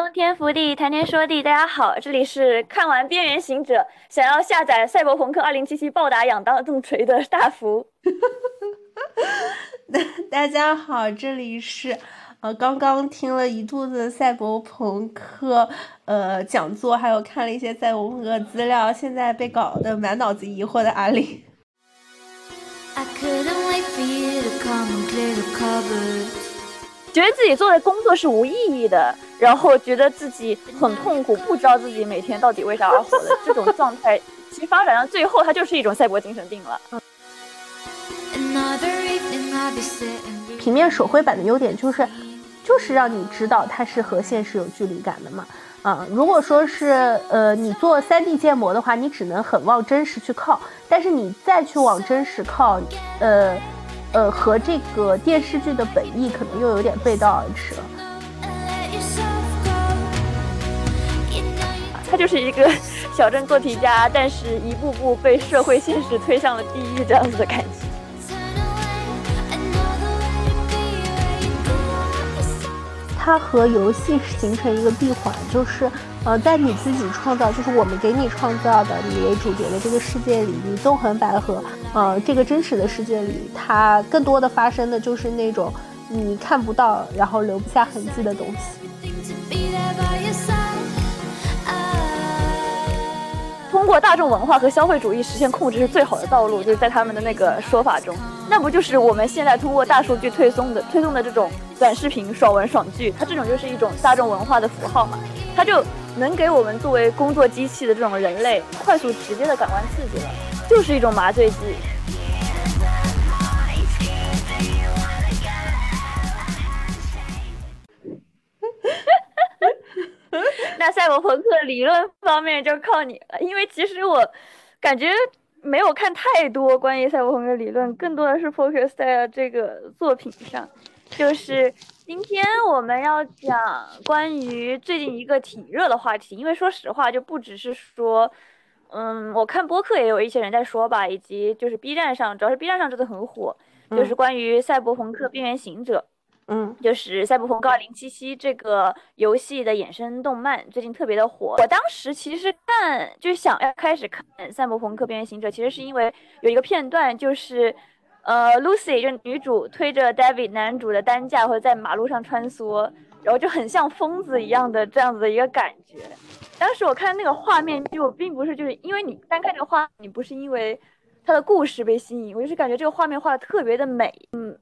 冬天福地，谈天说地，大家好，这里是看完《边缘行者》想要下载《赛博朋克2077》暴打仰当重锤的大福。大家好，这里是呃刚刚听了一肚子赛博朋克呃讲座，还有看了一些赛博朋克资料，现在被搞得满脑子疑惑的阿里。觉得自己做的工作是无意义的，然后觉得自己很痛苦，不知道自己每天到底为啥而活的这种状态，其实发展到最后，它就是一种赛博精神病了。平面手绘版的优点就是，就是让你知道它是和现实有距离感的嘛。啊，如果说是呃你做 3D 建模的话，你只能很往真实去靠，但是你再去往真实靠，呃。呃，和这个电视剧的本意可能又有点背道而驰了。他就是一个 小镇做题家，但是一步步被社会现实推向了地狱这样子的感觉。它和游戏形成一个闭环，就是。呃，在你自己创造，就是我们给你创造的你为主角的这个世界里，你纵横捭阖，呃，这个真实的世界里，它更多的发生的就是那种你看不到，然后留不下痕迹的东西。通过大众文化和消费主义实现控制是最好的道路，就是在他们的那个说法中，那不就是我们现在通过大数据推送的推送的这种短视频、爽文、爽剧，它这种就是一种大众文化的符号嘛，它就。能给我们作为工作机器的这种人类快速直接的感官刺激了，就是一种麻醉剂。那赛博朋克理论方面就靠你了，因为其实我感觉没有看太多关于赛博朋克理论，更多的是 focus 在这个作品上，就是。今天我们要讲关于最近一个挺热的话题，因为说实话，就不只是说，嗯，我看播客也有一些人在说吧，以及就是 B 站上，主要是 B 站上真的很火，就是关于《赛博朋克：边缘行者》，嗯，嗯就是《赛博朋克2077》这个游戏的衍生动漫，最近特别的火。我当时其实看，就是想要开始看《赛博朋克：边缘行者》，其实是因为有一个片段就是。呃，Lucy 就女主推着 David 男主的担架，或者在马路上穿梭，然后就很像疯子一样的这样子的一个感觉。当时我看那个画面，就并不是就是因为你单看这个画，你不是因为它的故事被吸引，我就是感觉这个画面画的特别的美。嗯，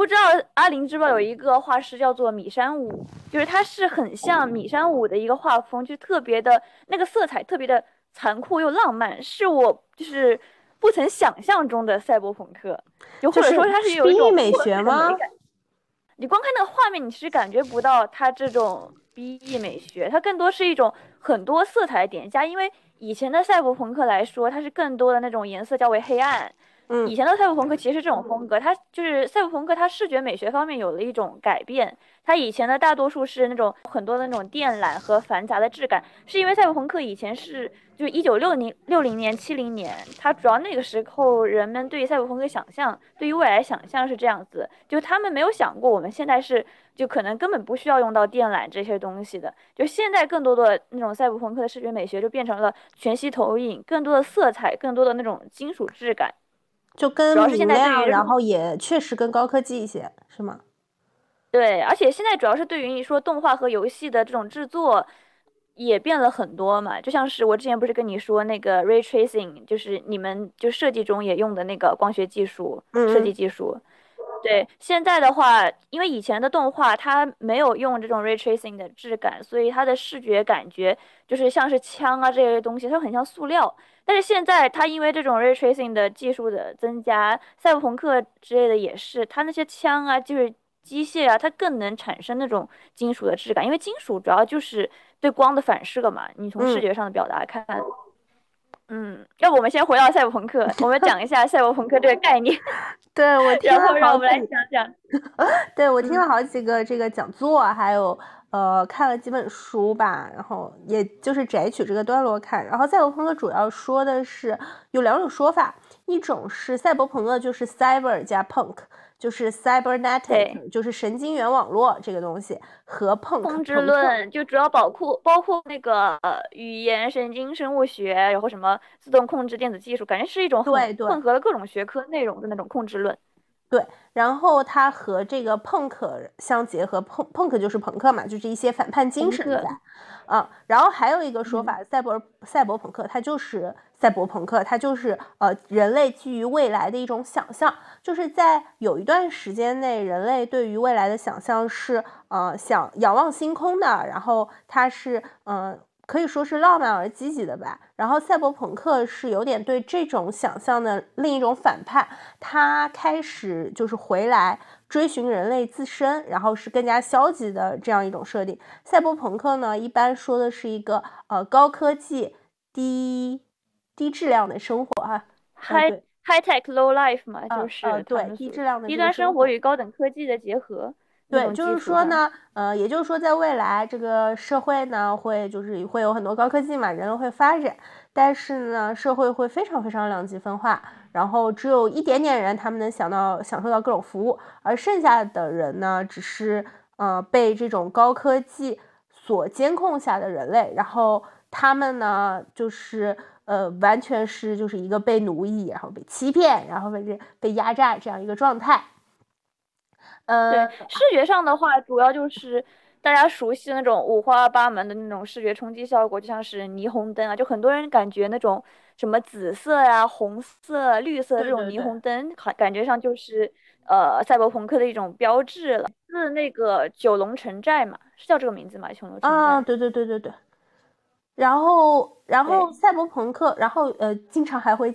不知道阿林知不知道有一个画师叫做米山舞，就是他是很像米山舞的一个画风，就特别的那个色彩特别的残酷又浪漫，是我就是。不曾想象中的赛博朋克，就或者说它是有一种美学吗？你光看那个画面，你其实感觉不到它这种 B E 美学，它更多是一种很多色彩叠加。因为以前的赛博朋克来说，它是更多的那种颜色较为黑暗。嗯，以前的赛博朋克其实这种风格，它就是赛博朋克，它视觉美学方面有了一种改变。它以前的大多数是那种很多的那种电缆和繁杂的质感，是因为赛博朋克以前是。就一九六零六零年七零年，它主要那个时候人们对于赛博朋克想象，对于未来想象是这样子，就他们没有想过我们现在是就可能根本不需要用到电缆这些东西的。就现在更多的那种赛博朋克的视觉美学就变成了全息投影，更多的色彩，更多的那种金属质感，就跟明亮，然后也确实更高科技一些，是吗？对，而且现在主要是对于你说动画和游戏的这种制作。也变了很多嘛，就像是我之前不是跟你说那个 ray tracing，就是你们就设计中也用的那个光学技术设计技术。对，现在的话，因为以前的动画它没有用这种 ray tracing 的质感，所以它的视觉感觉就是像是枪啊这些东西，它很像塑料。但是现在它因为这种 ray tracing 的技术的增加，赛博朋克之类的也是，它那些枪啊就是机械啊，它更能产生那种金属的质感，因为金属主要就是。对光的反射嘛，你从视觉上的表达看，嗯，要不我们先回到赛博朋克，我们讲一下赛博朋克这个概念。对我听了让我们来讲讲。对我听了好几个这个讲座，还有呃看了几本书吧，然后也就是摘取这个段落看。然后赛博朋克主要说的是有两种说法，一种是赛博朋克就是 cyber 加 punk。就是 cybernetic，就是神经元网络这个东西和碰控制论，就主要包括包括那个语言、神经生物学，然后什么自动控制电子技术，感觉是一种混混合了各种学科内容的那种控制论。对，然后它和这个朋克相结合，朋朋克就是朋克嘛，就是一些反叛精神在。啊，然后还有一个说法，赛博赛博朋克，它就是赛博朋克，它就是呃人类基于未来的一种想象，就是在有一段时间内，人类对于未来的想象是呃想仰望星空的，然后它是嗯。可以说是浪漫而积极的吧。然后赛博朋克是有点对这种想象的另一种反叛，他开始就是回来追寻人类自身，然后是更加消极的这样一种设定。赛博朋克呢，一般说的是一个呃高科技低低质量的生活哈，high high tech low life 嘛，就是对低质量的低端生活与高等科技的结合。对，就是说呢，呃，也就是说，在未来这个社会呢，会就是会有很多高科技嘛，人类会发展，但是呢，社会会非常非常两极分化，然后只有一点点人他们能想到享受到各种服务，而剩下的人呢，只是呃被这种高科技所监控下的人类，然后他们呢，就是呃完全是就是一个被奴役，然后被欺骗，然后被这被压榨这样一个状态。呃，对，视觉上的话，主要就是大家熟悉的那种五花八门的那种视觉冲击效果，就像是霓虹灯啊，就很多人感觉那种什么紫色呀、红色、绿色这种霓虹灯，感感觉上就是呃赛博朋克的一种标志了。是那个九龙城寨嘛，是叫这个名字吗？九龙城寨。啊，对对对对对。然后，然后赛博朋克，然后呃，经常还会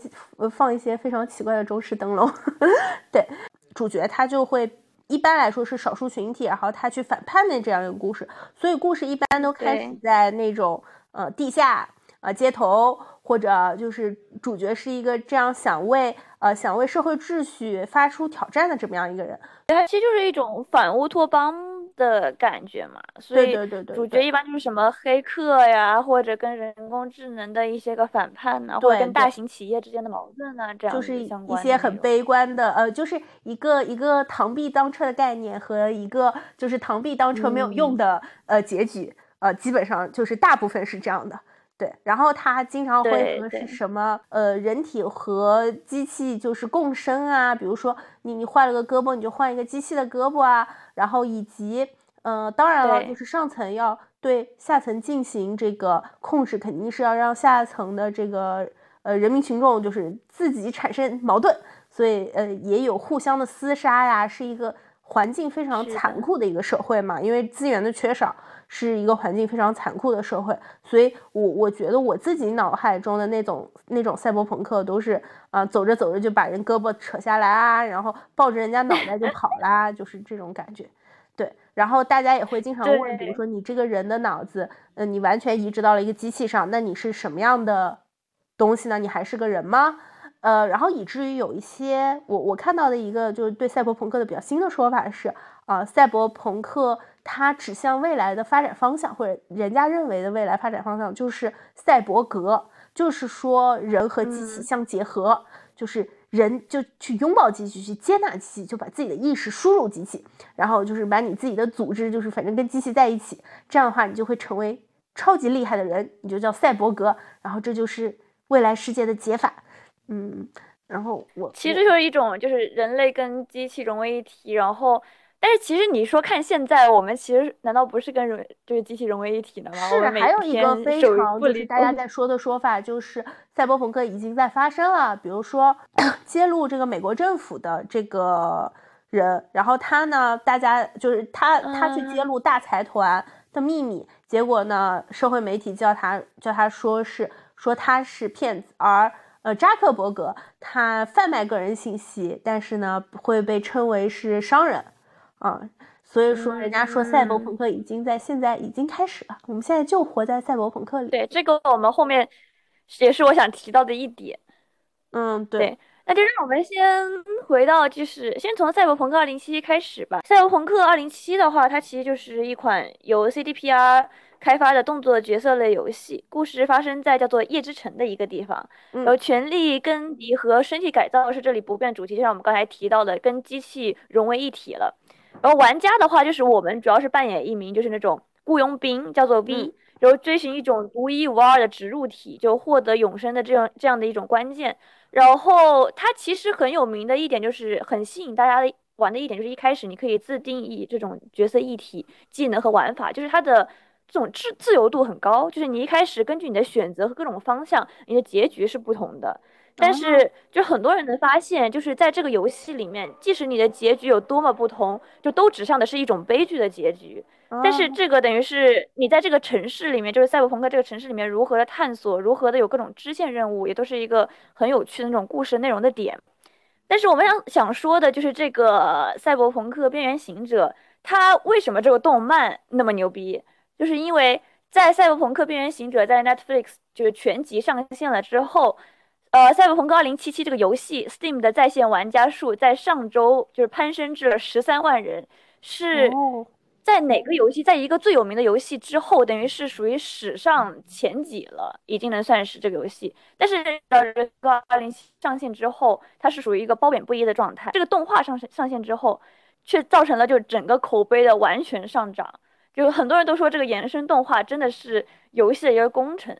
放一些非常奇怪的中式灯笼。对，主角他就会。一般来说是少数群体，然后他去反叛的这样一个故事，所以故事一般都开始在那种呃地下呃街头，或者就是主角是一个这样想为呃想为社会秩序发出挑战的这么样一个人，它其实就是一种反乌托邦。的感觉嘛，所以主角一般就是什么黑客呀，或者跟人工智能的一些个反叛呐，或者跟大型企业之间的矛盾呐，这样就是一些很悲观的，呃，就是一个一个螳臂当车的概念和一个就是螳臂当车没有用的呃结局，呃，基本上就是大部分是这样的。对，然后他经常会和是什么呃，人体和机器就是共生啊，比如说你你坏了个胳膊，你就换一个机器的胳膊啊，然后以及呃，当然了，就是上层要对下层进行这个控制，肯定是要让下层的这个呃人民群众就是自己产生矛盾，所以呃也有互相的厮杀呀，是一个环境非常残酷的一个社会嘛，因为资源的缺少。是一个环境非常残酷的社会，所以我我觉得我自己脑海中的那种那种赛博朋克都是啊，走着走着就把人胳膊扯下来啊，然后抱着人家脑袋就跑啦，就是这种感觉。对，然后大家也会经常问，比如说你这个人的脑子，嗯，你完全移植到了一个机器上，那你是什么样的东西呢？你还是个人吗？呃，然后以至于有一些我我看到的一个就是对赛博朋克的比较新的说法是啊，赛博朋克。它指向未来的发展方向，或者人家认为的未来发展方向，就是赛博格，就是说人和机器相结合，就是人就去拥抱机器，去接纳机器，就把自己的意识输入机器，然后就是把你自己的组织，就是反正跟机器在一起，这样的话你就会成为超级厉害的人，你就叫赛博格，然后这就是未来世界的解法，嗯，然后我其实就是一种就是人类跟机器融为一体，然后。但是其实你说看现在，我们其实难道不是跟人就是机器融为一体的吗？是，还有一个非常就是大家在说的说法，就是赛博朋克已经在发生了。比如说 揭露这个美国政府的这个人，然后他呢，大家就是他他去揭露大财团的秘密，结果呢，社会媒体叫他叫他说是说他是骗子，而呃扎克伯格他贩卖个人信息，但是呢会被称为是商人。啊，所以说人家说赛博朋克已经在现在已经开始了，我们现在就活在赛博朋克里。对，这个我们后面也是我想提到的一点。嗯，对。那就让我们先回到，就是先从《赛博朋克2077》开始吧。《赛博朋克2077》的话，它其实就是一款由 CDPR 开发的动作角色类游戏，故事发生在叫做夜之城的一个地方。然后权力更迭和身体改造是这里不变主题，就像我们刚才提到的，跟机器融为一体了。然后玩家的话，就是我们主要是扮演一名就是那种雇佣兵，叫做 V，然后追寻一种独一无二的植入体，就获得永生的这样这样的一种关键。然后它其实很有名的一点就是很吸引大家的玩的一点就是一开始你可以自定义这种角色一体技能和玩法，就是它的这种自自由度很高，就是你一开始根据你的选择和各种方向，你的结局是不同的。但是就很多人能发现，就是在这个游戏里面，即使你的结局有多么不同，就都指向的是一种悲剧的结局。但是这个等于是你在这个城市里面，就是赛博朋克这个城市里面如何的探索，如何的有各种支线任务，也都是一个很有趣的那种故事内容的点。但是我们想想说的就是这个赛博朋克边缘行者，它为什么这个动漫那么牛逼？就是因为在赛博朋克边缘行者在 Netflix 就是全集上线了之后，呃，赛博朋克2077这个游戏 Steam 的在线玩家数在上周就是攀升至了十三万人，是。在哪个游戏，在一个最有名的游戏之后，等于是属于史上前几了，已经能算是这个游戏。但是呃，《二零七》上线之后，它是属于一个褒贬不一的状态。这个动画上上线之后，却造成了就整个口碑的完全上涨。就很多人都说这个延伸动画真的是游戏的一个功臣。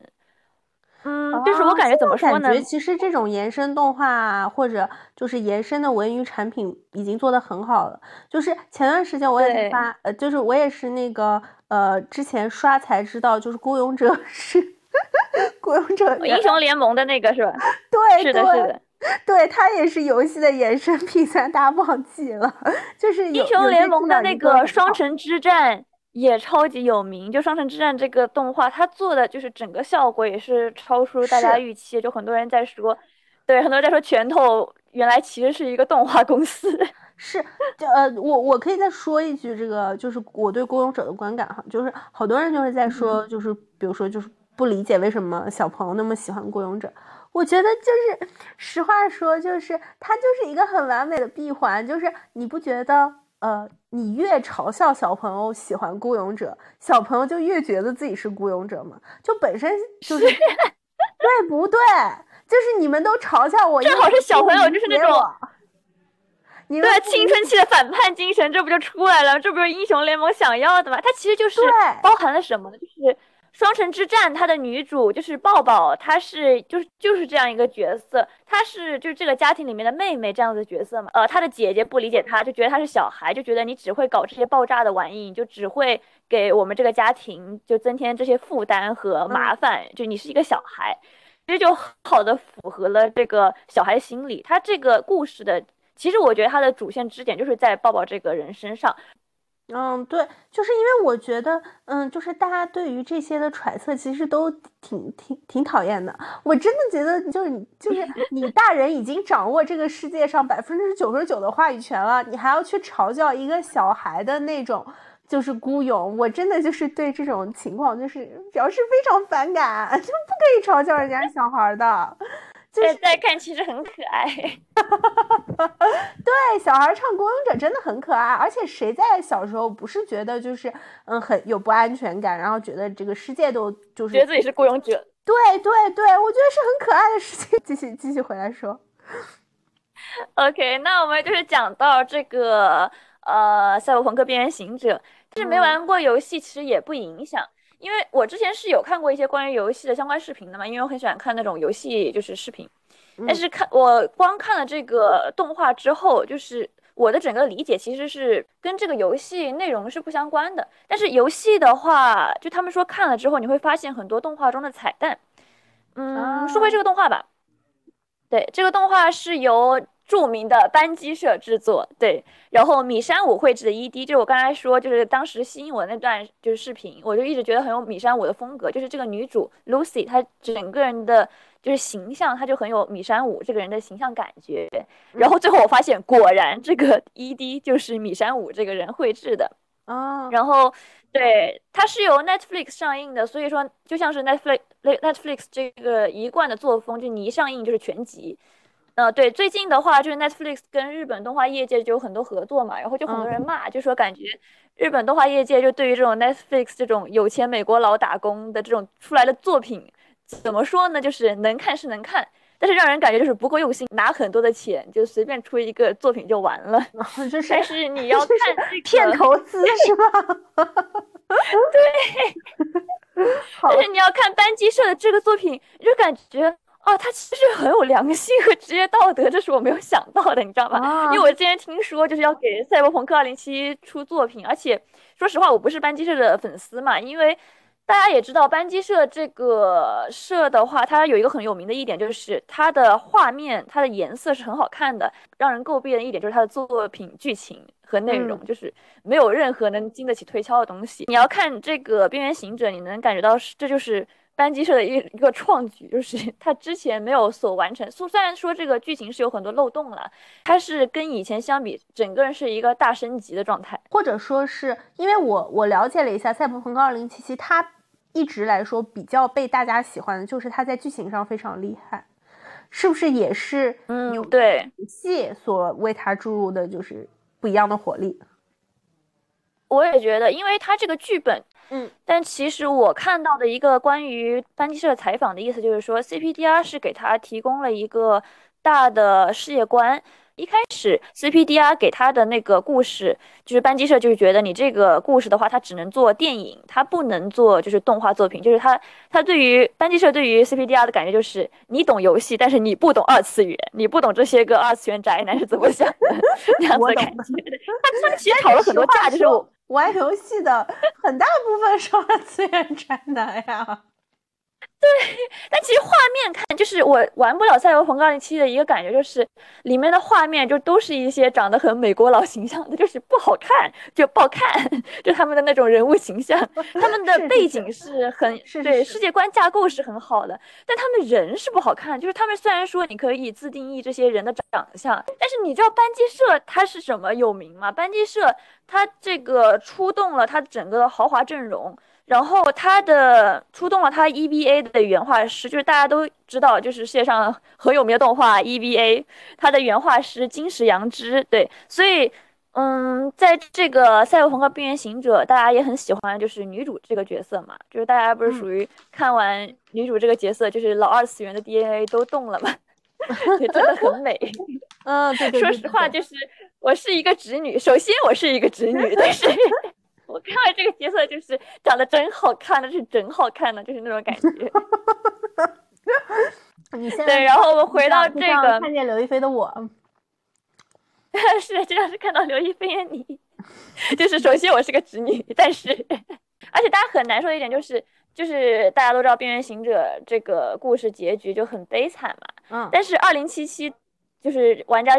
嗯，就是我感觉怎么说呢？感觉其实这种延伸动画或者就是延伸的文娱产品已经做得很好了。就是前段时间我也发，呃，就是我也是那个呃，之前刷才知道，就是孤勇者是 孤勇者英雄联盟的那个是吧？对，是的，是的，对，它也是游戏的延伸品，虽然大家忘记了，就是英雄联盟的那个双城之战。也超级有名，就《双城之战》这个动画，它做的就是整个效果也是超出大家预期，就很多人在说，对，很多人在说拳头原来其实是一个动画公司。是，就呃，我我可以再说一句，这个就是我对《孤勇者》的观感哈，就是好多人就是在说，就是比如说就是不理解为什么小朋友那么喜欢《孤勇者》，我觉得就是实话说，就是它就是一个很完美的闭环，就是你不觉得？呃，你越嘲笑小朋友喜欢孤勇者，小朋友就越觉得自己是孤勇者嘛，就本身就是 对不对？就是你们都嘲笑我，正好是小朋友就是那种，你对青春期的反叛精神，这不就出来了？这不是英雄联盟想要的吗？它其实就是包含了什么呢？就是。双城之战，它的女主就是抱抱，她是就是就是这样一个角色，她是就是这个家庭里面的妹妹这样的角色嘛。呃，她的姐姐不理解她，就觉得她是小孩，就觉得你只会搞这些爆炸的玩意，就只会给我们这个家庭就增添这些负担和麻烦，就你是一个小孩，其实就好的符合了这个小孩心理。他这个故事的，其实我觉得它的主线支点就是在抱抱这个人身上。嗯，对，就是因为我觉得，嗯，就是大家对于这些的揣测，其实都挺挺挺讨厌的。我真的觉得，就是就 是你大人已经掌握这个世界上百分之九十九的话语权了，你还要去嘲笑一个小孩的那种就是孤勇，我真的就是对这种情况就是表示非常反感，就不可以嘲笑人家小孩的。现在看其实很可爱，对，小孩唱《孤勇者》真的很可爱，而且谁在小时候不是觉得就是嗯很有不安全感，然后觉得这个世界都就是觉得自己是孤勇者，对对对，我觉得是很可爱的事情。继续继续回来说，OK，那我们就是讲到这个呃《赛博朋克：边缘行者》，就是没玩过游戏其实也不影响。因为我之前是有看过一些关于游戏的相关视频的嘛，因为我很喜欢看那种游戏就是视频，但是看我光看了这个动画之后，就是我的整个理解其实是跟这个游戏内容是不相关的。但是游戏的话，就他们说看了之后你会发现很多动画中的彩蛋。嗯，说回这个动画吧，对，这个动画是由。著名的班机社制作，对，然后米山舞绘制的 ED，就是我刚才说，就是当时吸引我那段就是视频，我就一直觉得很有米山舞的风格，就是这个女主 Lucy，她整个人的就是形象，她就很有米山舞这个人的形象感觉。然后最后我发现，果然这个 ED 就是米山舞这个人绘制的啊。然后对，它是由 Netflix 上映的，所以说就像是 Netflix Netflix 这个一贯的作风，就你一上映就是全集。呃，对，最近的话就是 Netflix 跟日本动画业界就有很多合作嘛，然后就很多人骂，就说感觉日本动画业界就对于这种 Netflix 这种有钱美国佬打工的这种出来的作品，怎么说呢？就是能看是能看，但是让人感觉就是不够用心，拿很多的钱就随便出一个作品就完了。就是，但是你要看骗投资 是吧？对。但是你要看班级社的这个作品，就感觉。哦，他其实很有良心和职业道德，这是我没有想到的，你知道吧？因为我之前听说就是要给《赛博朋克2077》出作品，而且说实话，我不是班机社的粉丝嘛，因为大家也知道，班机社这个社的话，它有一个很有名的一点，就是它的画面、它的颜色是很好看的。让人诟病的一点就是它的作品剧情和内容，就是没有任何能经得起推敲的东西。你要看这个《边缘行者》，你能感觉到这就是。班级社的一一个创举，就是 他之前没有所完成。虽虽然说这个剧情是有很多漏洞了，它是跟以前相比，整个人是一个大升级的状态。或者说是因为我我了解了一下《赛博朋克2077》，它一直来说比较被大家喜欢的就是它在剧情上非常厉害，是不是也是嗯对游戏所为它注入的就是不一样的活力？我也觉得，因为他这个剧本。嗯，但其实我看到的一个关于班级社采访的意思就是说，CPDR 是给他提供了一个大的世界观。一开始 CPDR 给他的那个故事，就是班级社就是觉得你这个故事的话，它只能做电影，它不能做就是动画作品。就是他他对于班级社对于 CPDR 的感觉就是，你懂游戏，但是你不懂二次元，你不懂这些个二次元宅男是怎么想的 那样子感觉。他他们其实吵了很多架，就是我。玩游戏的很大部分是二次元宅男呀。对，但其实画面看，就是我玩不了《赛博朋克2077》的一个感觉，就是里面的画面就都是一些长得很美国佬形象的，就是不好看，就不好看，就他们的那种人物形象，他们的背景是很对，世界观架构是很好的，但他们人是不好看，就是他们虽然说你可以自定义这些人的长相，但是你知道班级社它是什么有名吗？班级社它这个出动了它整个的豪华阵容。然后他的出动了他 EVA 的原画师，就是大家都知道，就是世界上很有名的动画 EVA，他的原画师金石阳之，对，所以，嗯，在这个《赛博朋克：边缘行者》，大家也很喜欢，就是女主这个角色嘛，就是大家不是属于看完女主这个角色，就是老二次元的 DNA 都动了嘛，也真的很美。嗯，对对对。说实话，就是我是一个直女，首先我是一个直女，但是。我看完这个角色就是长得真好看的，是真好看的，就是那种感觉。你现在对，然后我们回到这个看见刘亦菲的我，是就像是看到刘亦菲的你，就是首先我是个直女，但是而且大家很难受的一点就是，就是大家都知道《边缘行者》这个故事结局就很悲惨嘛，嗯，但是二零七七就是玩家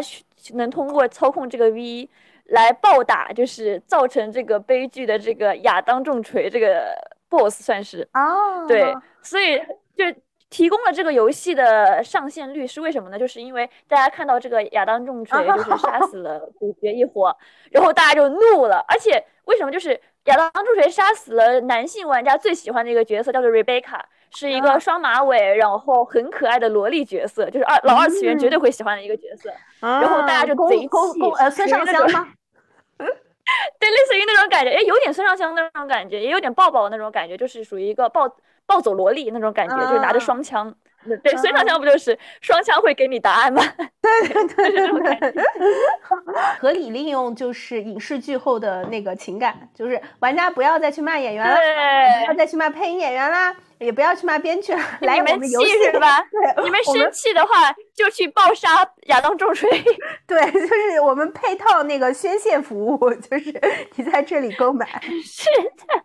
能通过操控这个 V。来暴打，就是造成这个悲剧的这个亚当重锤这个 boss 算是啊，对，所以就提供了这个游戏的上线率是为什么呢？就是因为大家看到这个亚当重锤就是杀死了 主角一伙，然后大家就怒了，而且为什么就是亚当重锤杀死了男性玩家最喜欢的一个角色，叫做 Rebecca。是一个双马尾，然后很可爱的萝莉角色，就是二老二次元绝对会喜欢的一个角色。然后大家就贼气，呃，孙尚香吗？对，类似于那种感觉，哎，有点孙尚香那种感觉，也有点抱抱那种感觉，就是属于一个暴暴走萝莉那种感觉，就是拿着双枪。对，孙尚香不就是双枪会给你答案吗？对 对对对，合理 利用就是影视剧后的那个情感，就是玩家不要再去骂演员了，不要再去骂配音演员啦。也不要去骂编剧了，来我们气是吧？对，你们生气的话就去暴杀亚当重锤。对，就是我们配套那个宣泄服务，就是你在这里购买。是的，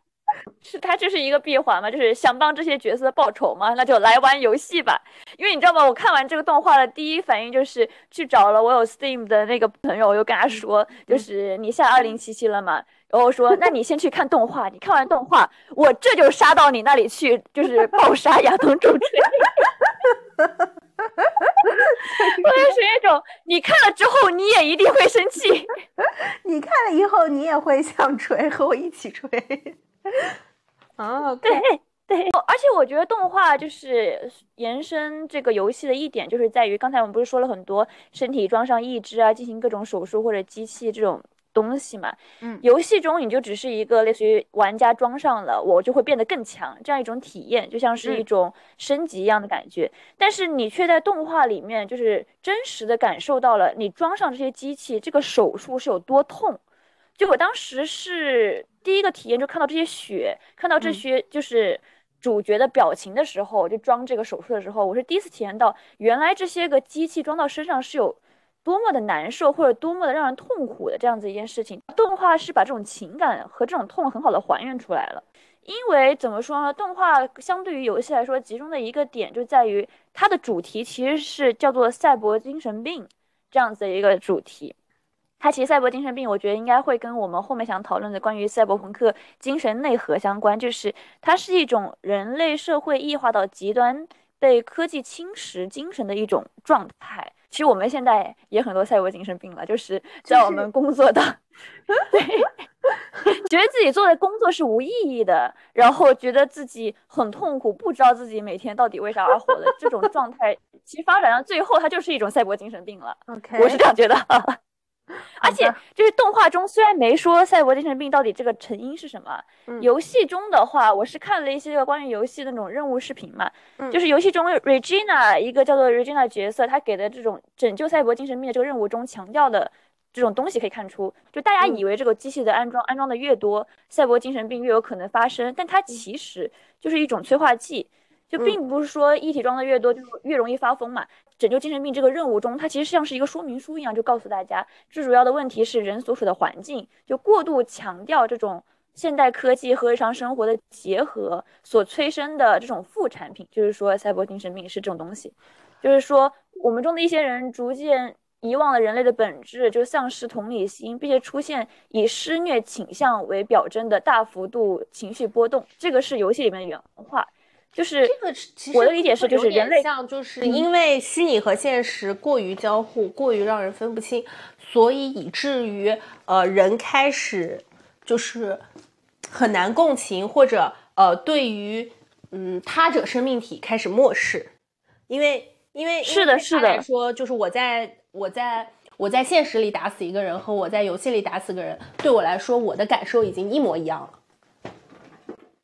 是他这是一个闭环嘛？就是想帮这些角色报仇嘛？那就来玩游戏吧。因为你知道吗？我看完这个动画的第一反应就是去找了我有 Steam 的那个朋友，我就跟他说，就是你下二零七七了吗？然后说，那你先去看动画，你看完动画，我这就杀到你那里去，就是暴杀亚当重锤。我就是那种，你看了之后你也一定会生气，你看了以后你也会想锤，和我一起锤。哦，对对，而且且我觉得动画就是延伸这个游戏的一点，就是在于刚才我们不是说了很多身体装上义肢啊，进行各种手术或者机器这种东西嘛。嗯，游戏中你就只是一个类似于玩家装上了，我就会变得更强这样一种体验，就像是一种升级一样的感觉。但是你却在动画里面就是真实的感受到了你装上这些机器，这个手术是有多痛。就我当时是第一个体验，就看到这些血，看到这些就是。主角的表情的时候，就装这个手术的时候，我是第一次体验到，原来这些个机器装到身上是有多么的难受，或者多么的让人痛苦的这样子一件事情。动画是把这种情感和这种痛很好的还原出来了。因为怎么说呢，动画相对于游戏来说，集中的一个点就在于它的主题其实是叫做赛博精神病这样子的一个主题。它其实赛博精神病，我觉得应该会跟我们后面想讨论的关于赛博朋克精神内核相关，就是它是一种人类社会异化到极端，被科技侵蚀精神的一种状态。其实我们现在也很多赛博精神病了，就是在我们工作的，对，觉得自己做的工作是无意义的，然后觉得自己很痛苦，不知道自己每天到底为啥而活的这种状态，其实发展到最后，它就是一种赛博精神病了。OK，我是这样觉得。而且就是动画中虽然没说赛博精神病到底这个成因是什么，游戏中的话，我是看了一些个关于游戏的那种任务视频嘛，就是游戏中 Regina 一个叫做 Regina 角色，他给的这种拯救赛博精神病的这个任务中强调的这种东西可以看出，就大家以。为这个机器的安装安装的越多，赛博精神病越有可能发生，但它其实就是一种催化剂。就并不是说一体装的越多就越容易发疯嘛。拯救精神病这个任务中，它其实像是一个说明书一样，就告诉大家，最主要的问题是人所处的环境，就过度强调这种现代科技和日常生活的结合所催生的这种副产品，就是说赛博精神病是这种东西，就是说我们中的一些人逐渐遗忘了人类的本质，就丧失同理心，并且出现以施虐倾向为表征的大幅度情绪波动。这个是游戏里面的原话。就是这个，其实我的理解是，就是人类像，就是因为虚拟和现实过于交互，过于让人分不清，所以以至于呃，人开始就是很难共情，或者呃，对于嗯他者生命体开始漠视，因为因为是的，是的，说就是我在我在我在现实里打死一个人和我在游戏里打死个人，对我来说，我的感受已经一模一样了。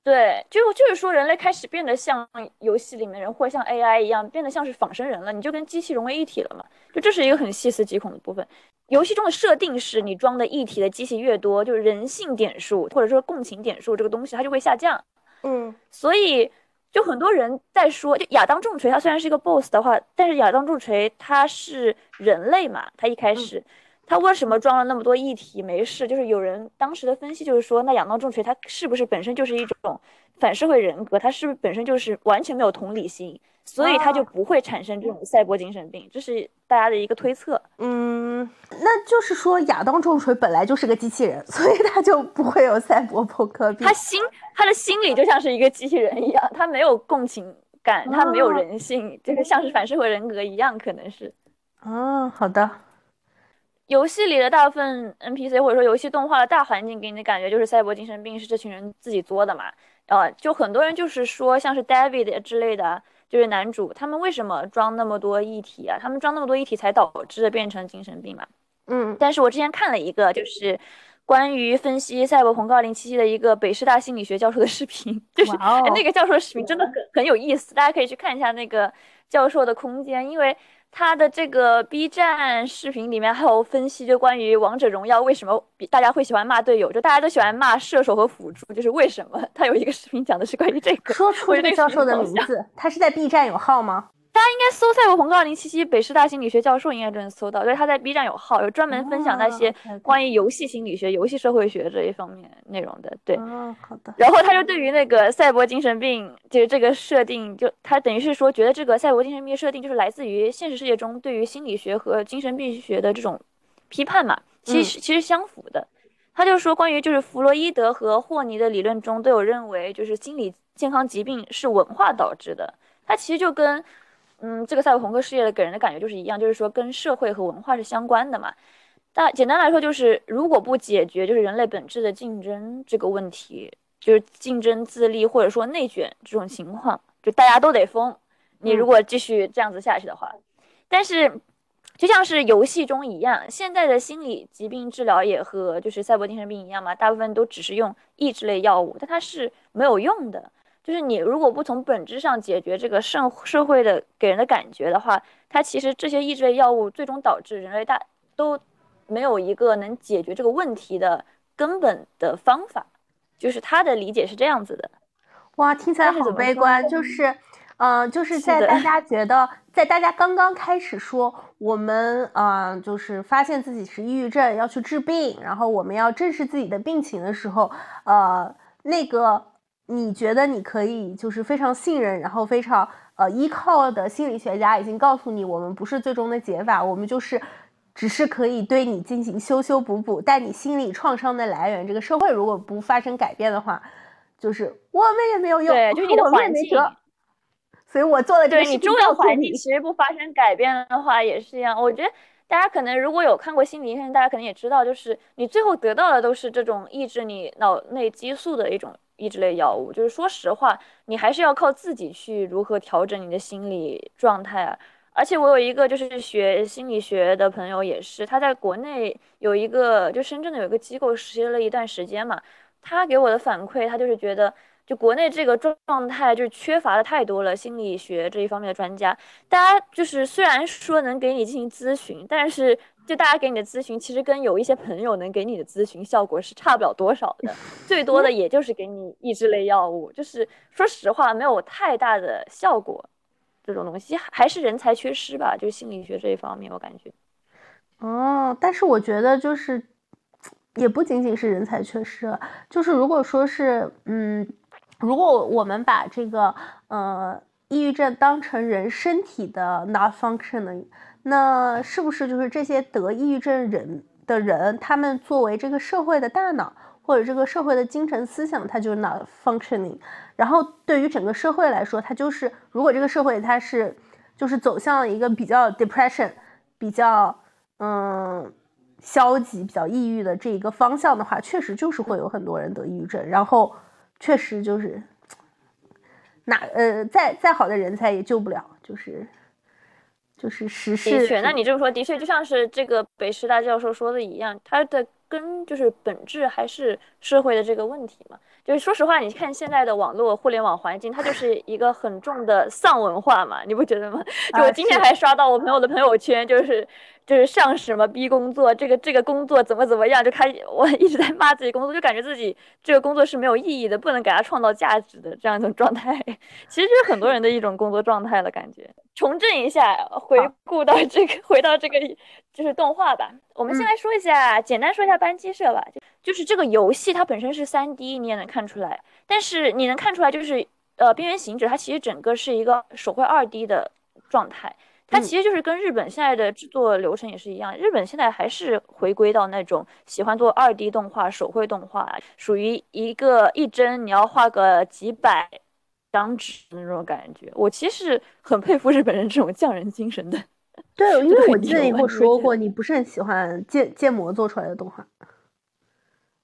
对，就就是说，人类开始变得像游戏里面人，或者像 AI 一样，变得像是仿生人了。你就跟机器融为一体了嘛？就这是一个很细思极恐的部分。游戏中的设定是你装的一体的机器越多，就是人性点数或者说共情点数这个东西它就会下降。嗯，所以就很多人在说，就亚当重锤它虽然是一个 BOSS 的话，但是亚当重锤它是人类嘛，它一开始。他为什么装了那么多异体没事？就是有人当时的分析就是说，那亚当重锤他是不是本身就是一种反社会人格？他是不是本身就是完全没有同理心，所以他就不会产生这种赛博精神病？这是大家的一个推测。嗯，那就是说亚当重锤本来就是个机器人，所以他就不会有赛博朋克病。他心他的心理就像是一个机器人一样，他没有共情感，他没有人性，就是像是反社会人格一样，可能是。嗯，好的。游戏里的大部分 NPC 或者说游戏动画的大环境给你的感觉就是赛博精神病是这群人自己作的嘛？呃，就很多人就是说像是 David 之类的，就是男主，他们为什么装那么多异体啊？他们装那么多异体才导致变成精神病嘛？嗯，但是我之前看了一个就是关于分析赛博朋克2077的一个北师大心理学教授的视频，就是那个教授的视频真的很很有意思，大家可以去看一下那个教授的空间，因为。他的这个 B 站视频里面还有分析，就关于王者荣耀为什么比大家会喜欢骂队友，就大家都喜欢骂射手和辅助，就是为什么？他有一个视频讲的是关于这个。说出这个教授的名字，他是在 B 站有号吗？大家应该搜“赛博朋克二零七七北师大心理学教授应该就能搜到。就是他在 B 站有号，有专门分享那些关于游戏心理学、游戏社会学这一方面内容的。对，好的。然后他就对于那个赛博精神病，就是这个设定，就他等于是说，觉得这个赛博精神病设定就是来自于现实世界中对于心理学和精神病学的这种批判嘛。其实其实相符的。他就说，关于就是弗洛伊德和霍尼的理论中都有认为，就是心理健康疾病是文化导致的。他其实就跟。嗯，这个赛博朋克世界的给人的感觉就是一样，就是说跟社会和文化是相关的嘛。但简单来说，就是如果不解决就是人类本质的竞争这个问题，就是竞争自立或者说内卷这种情况，就大家都得疯。你如果继续这样子下去的话，但是就像是游戏中一样，现在的心理疾病治疗也和就是赛博精神病一样嘛，大部分都只是用抑制类药物，但它是没有用的。就是你如果不从本质上解决这个社社会的给人的感觉的话，它其实这些抑制类药物最终导致人类大都没有一个能解决这个问题的根本的方法。就是他的理解是这样子的。哇，听起来好悲观。就是，嗯，就是在大家觉得，在大家刚刚开始说我们，嗯，就是发现自己是抑郁症要去治病，然后我们要正视自己的病情的时候，呃，那个。你觉得你可以就是非常信任，然后非常呃依靠的心理学家已经告诉你，我们不是最终的解法，我们就是只是可以对你进行修修补补。但你心理创伤的来源，这个社会如果不发生改变的话，就是我们也没有用，对，就是你的环境。所以我做了这个。对你周围环境其实不发生改变的话，也是一样。我觉得大家可能如果有看过心理医生，大家可能也知道，就是你最后得到的都是这种抑制你脑内激素的一种。抑制类药物，就是说实话，你还是要靠自己去如何调整你的心理状态啊。而且我有一个就是学心理学的朋友，也是他在国内有一个就深圳的有一个机构实习了一段时间嘛。他给我的反馈，他就是觉得就国内这个状态就是缺乏的太多了，心理学这一方面的专家，大家就是虽然说能给你进行咨询，但是。就大家给你的咨询，其实跟有一些朋友能给你的咨询效果是差不了多少的，最多的也就是给你抑制类药物，就是说实话没有太大的效果。这种东西还是人才缺失吧，就心理学这一方面，我感觉。哦，但是我觉得就是也不仅仅是人才缺失，就是如果说是嗯，如果我们把这个呃抑郁症当成人身体的 nonfunction。那是不是就是这些得抑郁症人的人，他们作为这个社会的大脑，或者这个社会的精神思想，他就是 not functioning。然后对于整个社会来说，它就是如果这个社会它是就是走向一个比较 depression，比较嗯消极、比较抑郁的这一个方向的话，确实就是会有很多人得抑郁症。然后确实就是哪呃再再好的人才也救不了，就是。就是实事。的确，那你这么说，的确就像是这个北师大教授说的一样，它的根就是本质还是社会的这个问题嘛。就是说实话，你看现在的网络互联网环境，它就是一个很重的丧文化嘛，你不觉得吗？就我今天还刷到我朋友的朋友圈，就是。就是上什么逼工作，这个这个工作怎么怎么样，就开 我一直在骂自己工作，就感觉自己这个工作是没有意义的，不能给他创造价值的这样一种状态，其实就是很多人的一种工作状态了。感觉重振一下，回顾到这个，回到这个就是动画吧。我们先来说一下，简单说一下班机社吧。就就是这个游戏它本身是三 D，你也能看出来，但是你能看出来就是呃，边缘行者它其实整个是一个手绘二 D 的状态。它其实就是跟日本现在的制作流程也是一样，日本现在还是回归到那种喜欢做二 D 动画、手绘动画，属于一个一帧你要画个几百张纸的那种感觉。我其实很佩服日本人这种匠人精神的。对，因为我记得你跟我说过，你不是很喜欢建建模做出来的动画。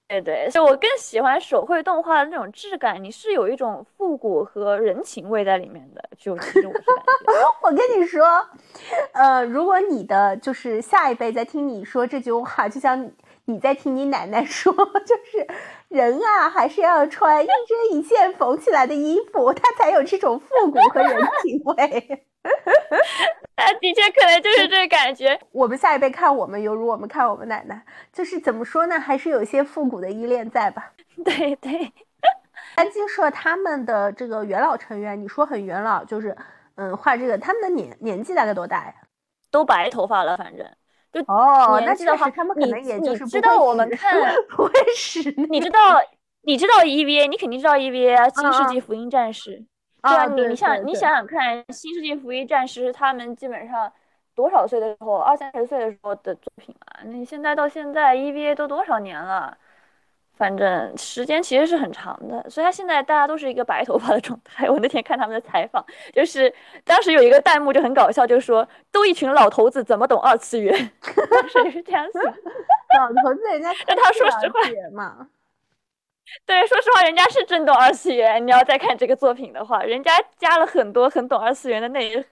对对，就我更喜欢手绘动画的那种质感，你是有一种复古和人情味在里面的。就其实我是感觉，我跟你说，呃，如果你的就是下一辈在听你说这句话，就像你在听你奶奶说，就是人啊，还是要穿一针一线缝起来的衣服，它才有这种复古和人情味。那 的确可能就是这感觉。我们下一辈看我们，犹如我们看我们奶奶，就是怎么说呢？还是有一些复古的依恋在吧？对对。安金社他们的这个元老成员，你说很元老，就是嗯，画这个他们的年年纪大概多大呀？都白头发了，反正就哦。那这的话，他们可能也就是知道我们看 不会使。你知道你知道 EVA，你肯定知道 EVA 啊，《新世纪福音战士》。对啊，你你想你想想看，《新世纪福音战士》他们基本上多少岁的时候，二三十岁的时候的作品啊？你现在到现在，EVA 都多少年了？反正时间其实是很长的，所以他现在大家都是一个白头发的状态。我那天看他们的采访，就是当时有一个弹幕就很搞笑，就说都一群老头子，怎么懂二次元？当时是这样子，老头子人家但他说实话嘛。对，说实话，人家是真懂二次元。你要再看这个作品的话，人家加了很多很懂二次元的内核，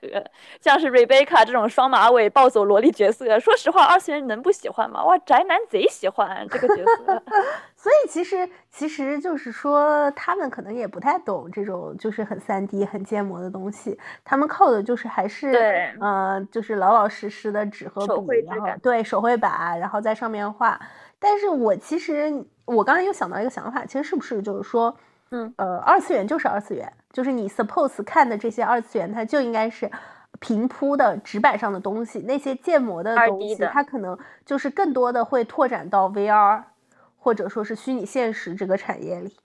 像是 Rebecca 这种双马尾暴走萝莉角色。说实话，二次元能不喜欢吗？哇，宅男贼喜欢这个角色。所以其实其实就是说，他们可能也不太懂这种就是很三 D、很建模的东西。他们靠的就是还是对，嗯，就是老老实实的纸和笔，然后对手绘板，然后在上面画。但是我其实。我刚才又想到一个想法，其实是不是就是说，嗯，呃，二次元就是二次元，就是你 suppose 看的这些二次元，它就应该是平铺的纸板上的东西，那些建模的东西，它可能就是更多的会拓展到 VR，或者说是虚拟现实这个产业里，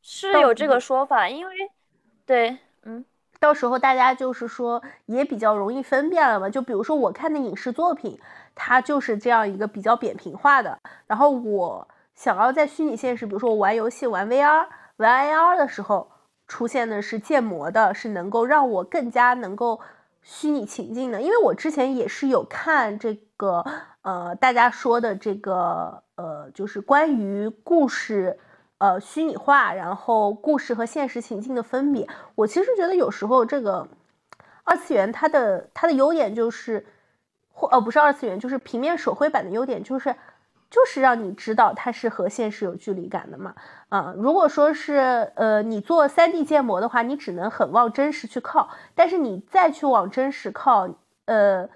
是有这个说法，因为，对，嗯，到时候大家就是说也比较容易分辨了嘛，就比如说我看的影视作品，它就是这样一个比较扁平化的，然后我。想要在虚拟现实，比如说我玩游戏、玩 VR、玩 AR 的时候，出现的是建模的，是能够让我更加能够虚拟情境的。因为我之前也是有看这个，呃，大家说的这个，呃，就是关于故事，呃，虚拟化，然后故事和现实情境的分别。我其实觉得有时候这个二次元它的它的优点就是，或呃不是二次元，就是平面手绘版的优点就是。就是让你知道它是和现实有距离感的嘛，啊，如果说是呃你做 3D 建模的话，你只能很往真实去靠，但是你再去往真实靠，呃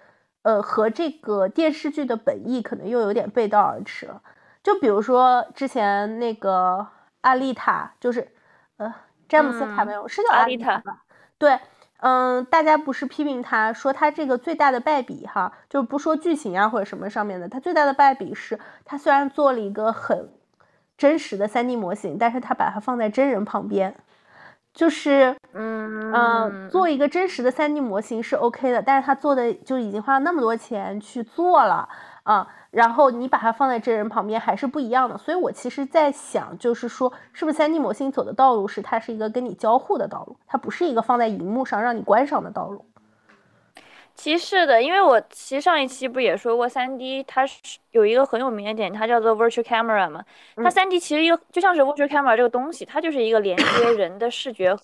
呃和这个电视剧的本意可能又有点背道而驰了。就比如说之前那个阿丽塔，就是呃詹姆斯卡梅隆是叫阿丽塔吧？对。嗯，大家不是批评他说他这个最大的败笔哈，就不说剧情啊或者什么上面的，他最大的败笔是他虽然做了一个很真实的 3D 模型，但是他把它放在真人旁边，就是嗯嗯，做一个真实的 3D 模型是 OK 的，但是他做的就已经花了那么多钱去做了啊。然后你把它放在真人旁边还是不一样的，所以我其实在想，就是说，是不是三 D 模型走的道路是它是一个跟你交互的道路，它不是一个放在荧幕上让你观赏的道路。其实是的，因为我其实上一期不也说过，三 D 它是有一个很有名的点，它叫做 Virtual Camera 嘛。它三 D 其实一个就像是 Virtual Camera 这个东西，它就是一个连接人的视觉和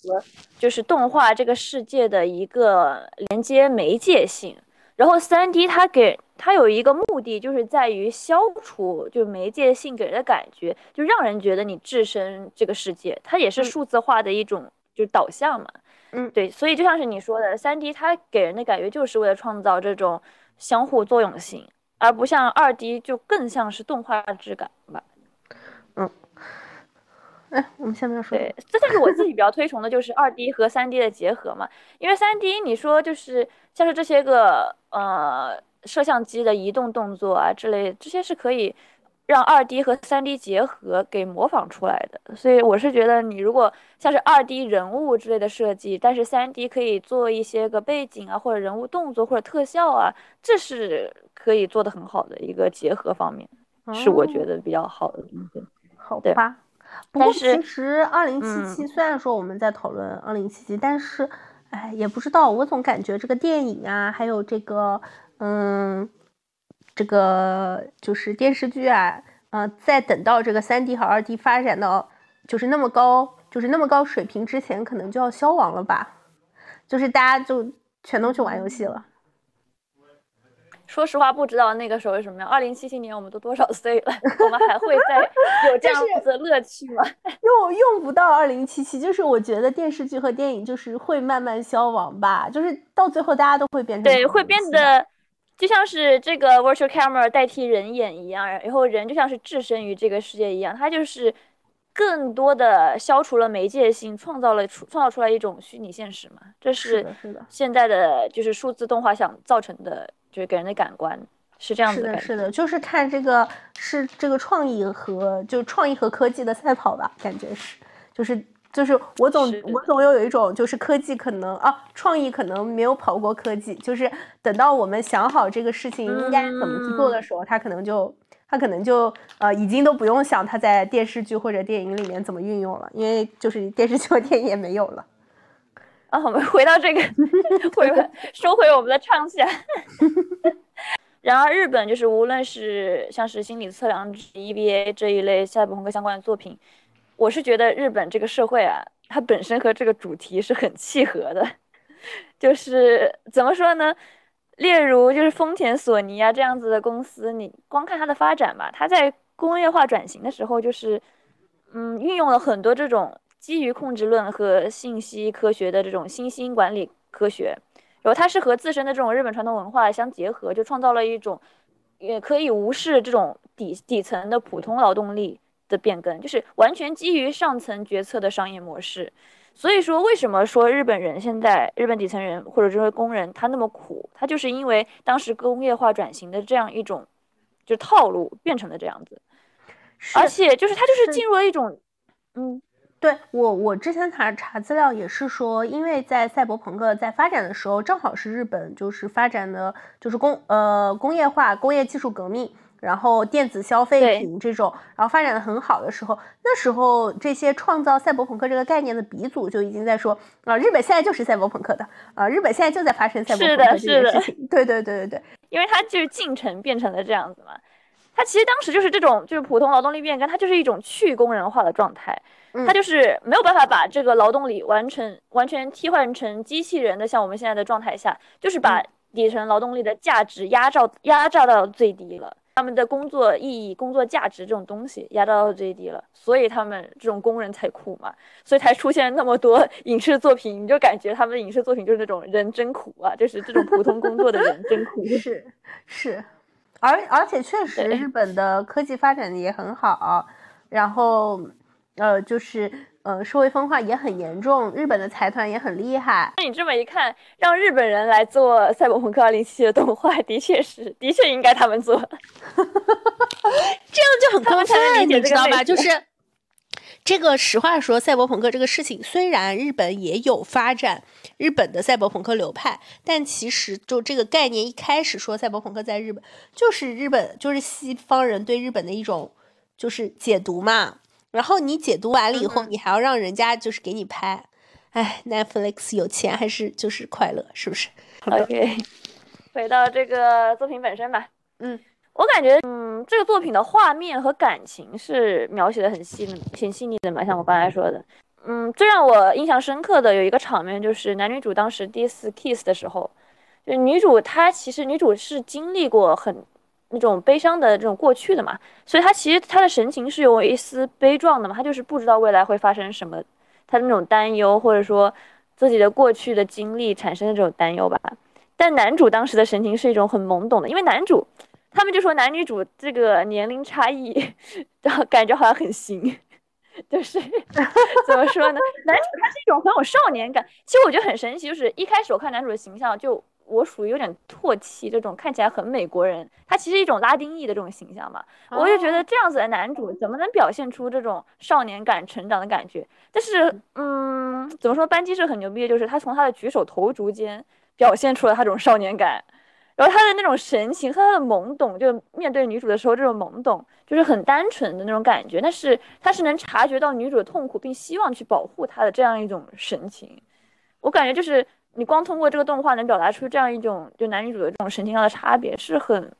就是动画这个世界的一个连接媒介性。然后三 D 它给它有一个目的，就是在于消除就媒介性给人的感觉，就让人觉得你置身这个世界。它也是数字化的一种就是导向嘛。嗯，对，所以就像是你说的，三 D 它给人的感觉就是为了创造这种相互作用性，而不像二 D 就更像是动画质感吧。嗯。哎，我们下面说，对，这就是我自己比较推崇的，就是二 D 和三 D 的结合嘛。因为三 D 你说就是像是这些个呃摄像机的移动动作啊之类，这些是可以让二 D 和三 D 结合给模仿出来的。所以我是觉得，你如果像是二 D 人物之类的设计，但是三 D 可以做一些个背景啊，或者人物动作或者特效啊，这是可以做的很好的一个结合方面，是我觉得比较好的东西。好吧。不过其实二零七七虽然说我们在讨论二零七七，但是，哎，也不知道，我总感觉这个电影啊，还有这个，嗯，这个就是电视剧啊，嗯，在等到这个三 D 和二 D 发展到就是那么高，就是那么高水平之前，可能就要消亡了吧？就是大家就全都去玩游戏了。说实话，不知道那个时候是什么样。二零七七年，我们都多少岁了？我们还会再有 这样子的乐趣吗？用用不到二零七七，就是我觉得电视剧和电影就是会慢慢消亡吧，就是到最后大家都会变成对，会变得就像是这个 virtual camera 代替人眼一样，然后人就像是置身于这个世界一样，它就是更多的消除了媒介性，创造了出创造出来一种虚拟现实嘛。这是现在的就是数字动画想造成的。就是给人的感官是这样子的，是的，是的，就是看这个是这个创意和就创意和科技的赛跑吧，感觉是，就是就是我总我总有有一种就是科技可能啊创意可能没有跑过科技，就是等到我们想好这个事情应该怎么去做的时候，他可能就他可能就呃已经都不用想他在电视剧或者电影里面怎么运用了，因为就是电视剧和电影也没有了。啊，我们回到这个，回收回我们的畅想。然而，日本就是无论是像是心理测量、EBA 这一类赛博朋克相关的作品，我是觉得日本这个社会啊，它本身和这个主题是很契合的，就是怎么说呢？例如就是丰田、索尼啊这样子的公司，你光看它的发展吧，它在工业化转型的时候，就是嗯，运用了很多这种基于控制论和信息科学的这种新兴管理科学，然后它是和自身的这种日本传统文化相结合，就创造了一种也可以无视这种底底层的普通劳动力的变更，就是完全基于上层决策的商业模式。所以说，为什么说日本人现在日本底层人或者这些工人他那么苦？他就是因为当时工业化转型的这样一种就套路变成了这样子，而且就是他就是进入了一种，嗯，对我我之前查查资料也是说，因为在赛博朋克在发展的时候，正好是日本就是发展的就是工呃工业化工业技术革命。然后电子消费品这种，然后发展的很好的时候，那时候这些创造赛博朋克这个概念的鼻祖就已经在说啊，日本现在就是赛博朋克的啊，日本现在就在发生赛博朋克这件事情。对对对对对，因为它就是进程变成了这样子嘛，它其实当时就是这种就是普通劳动力变更，它就是一种去工人化的状态，它就是没有办法把这个劳动力完成完全替换成机器人的，像我们现在的状态下，就是把底层劳动力的价值压榨压榨到最低了。他们的工作意义、工作价值这种东西压榨到最低了，所以他们这种工人才苦嘛，所以才出现那么多影视作品，你就感觉他们的影视作品就是那种人真苦啊，就是这种普通工作的人真苦。是是，而而且确实日本的科技发展的也很好，然后呃就是。呃，社会分化也很严重，日本的财团也很厉害。那你这么一看，让日本人来做《赛博朋克2077》的动画，的确是，的确应该他们做。这样就很空泛，你知道吧？就是这个，实话说，赛博朋克这个事情，虽然日本也有发展日本的赛博朋克流派，但其实就这个概念一开始说赛博朋克在日本，就是日本就是西方人对日本的一种就是解读嘛。然后你解读完了以后，你还要让人家就是给你拍，哎，Netflix 有钱还是就是快乐，是不是？OK，回到这个作品本身吧。嗯，我感觉，嗯，这个作品的画面和感情是描写的很细、挺细腻的嘛。像我刚才说的，嗯，最让我印象深刻的有一个场面，就是男女主当时第一次 kiss 的时候，就女主她其实女主是经历过很。那种悲伤的这种过去的嘛，所以他其实他的神情是有一丝悲壮的嘛，他就是不知道未来会发生什么，他的那种担忧或者说自己的过去的经历产生的这种担忧吧。但男主当时的神情是一种很懵懂的，因为男主他们就说男女主这个年龄差异，然后感觉好像很新，就是 怎么说呢？男主他是一种很有少年感，其实我觉得很神奇，就是一开始我看男主的形象就。我属于有点唾弃这种看起来很美国人，他其实一种拉丁裔的这种形象嘛，我就觉得这样子的男主怎么能表现出这种少年感、成长的感觉？但是，嗯，怎么说？班基是很牛逼的，就是他从他的举手投足间表现出了他这种少年感，然后他的那种神情和他的懵懂，就面对女主的时候这种懵懂，就是很单纯的那种感觉。但是他是能察觉到女主的痛苦，并希望去保护她的这样一种神情，我感觉就是。你光通过这个动画能表达出这样一种就男女主的这种神情上的差别，是很，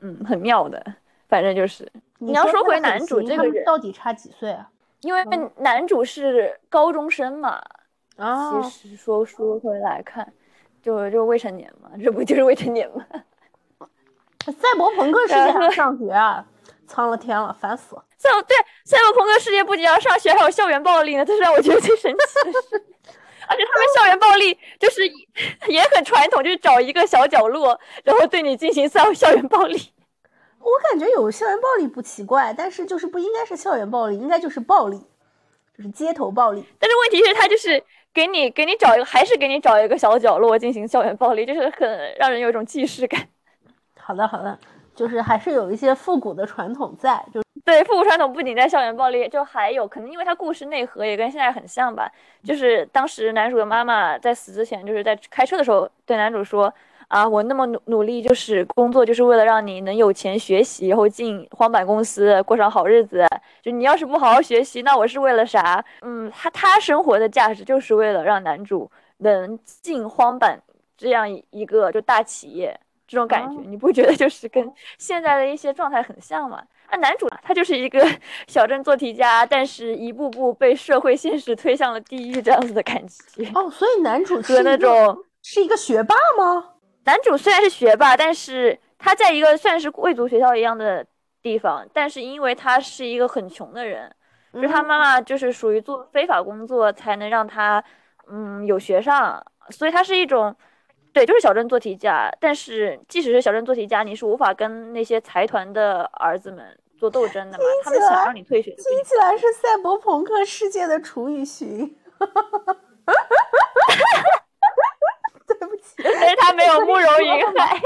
嗯，很妙的。反正就是，你要说回男主这个人到底差几岁啊？因为男主是高中生嘛。啊。其实说说回来看，就就未成年嘛，这不就是未成年吗？赛博朋克世界还上学啊？苍了天了，烦死了！赛对赛博朋克世界不仅要上学，还有校园暴力呢，这是让我觉得最神奇的事。而且他们校园暴力 就是也很传统，就是找一个小角落，然后对你进行校校园暴力。我感觉有校园暴力不奇怪，但是就是不应该是校园暴力，应该就是暴力，就是街头暴力。但是问题是，他就是给你给你找一个，还是给你找一个小角落进行校园暴力，就是很让人有一种既视感。好的，好的。就是还是有一些复古的传统在，就对复古传统不仅在校园暴力，就还有可能因为它故事内核也跟现在很像吧。就是当时男主的妈妈在死之前，就是在开车的时候对男主说：“啊，我那么努努力，就是工作就是为了让你能有钱学习，然后进荒坂公司过上好日子。就你要是不好好学习，那我是为了啥？嗯，他他生活的价值就是为了让男主能进荒坂这样一个就大企业。”这种感觉，你不觉得就是跟现在的一些状态很像吗？啊，男主他就是一个 小镇做题家，但是一步步被社会现实推向了地狱这样子的感觉。哦，所以男主是那种是一个学霸吗？男主虽然是学霸，但是他在一个算是贵族学校一样的地方，但是因为他是一个很穷的人，就他妈妈就是属于做非法工作才能让他嗯有学上，所以他是一种。对，就是小镇做题家，但是即使是小镇做题家，你是无法跟那些财团的儿子们做斗争的嘛？他们想让你退学，听起来是赛博朋克世界的楚雨荨。对不起，但是他没有慕容云海，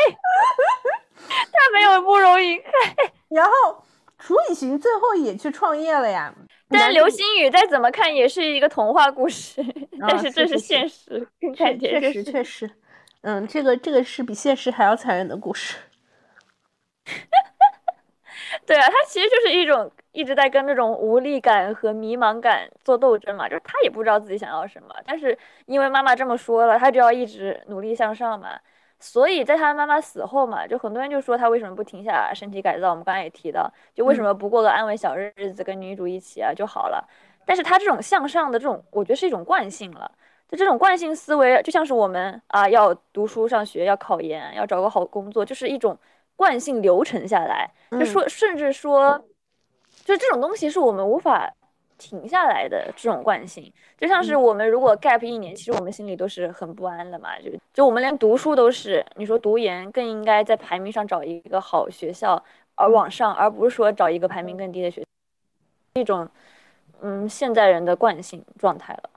他没有慕容云海。然后楚雨荨最后也去创业了呀。但流星雨再怎么看也是一个童话故事，但是这是现实，确实确实。嗯，这个这个是比现实还要残忍的故事。对啊，他其实就是一种一直在跟那种无力感和迷茫感做斗争嘛，就是他也不知道自己想要什么，但是因为妈妈这么说了，他就要一直努力向上嘛。所以在他妈妈死后嘛，就很多人就说他为什么不停下身体改造？我们刚才也提到，就为什么不过个安稳小日子，跟女主一起啊就好了？但是他这种向上的这种，我觉得是一种惯性了。就这种惯性思维，就像是我们啊，要读书上学，要考研，要找个好工作，就是一种惯性流程下来。就说，甚至说，就这种东西是我们无法停下来的这种惯性。就像是我们如果 gap 一年，其实我们心里都是很不安的嘛。就就我们连读书都是，你说读研更应该在排名上找一个好学校而往上，而不是说找一个排名更低的学，一种嗯现代人的惯性状态了。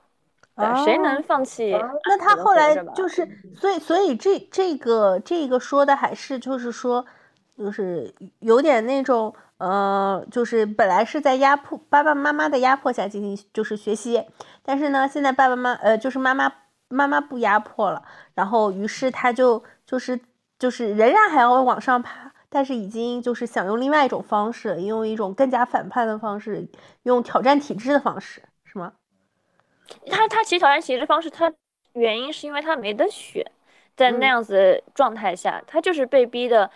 谁能放弃？那他后来就是，所以所以这这个这个说的还是就是说，就是有点那种呃，就是本来是在压迫爸爸妈妈的压迫下进行就是学习，但是呢，现在爸爸妈呃就是妈妈妈妈不压迫了，然后于是他就就是就是仍然还要往上爬，但是已经就是想用另外一种方式，用一种更加反叛的方式，用挑战体制的方式？他他其实挑战体制方式，他原因是因为他没得选，在那样子状态下，他就是被逼的，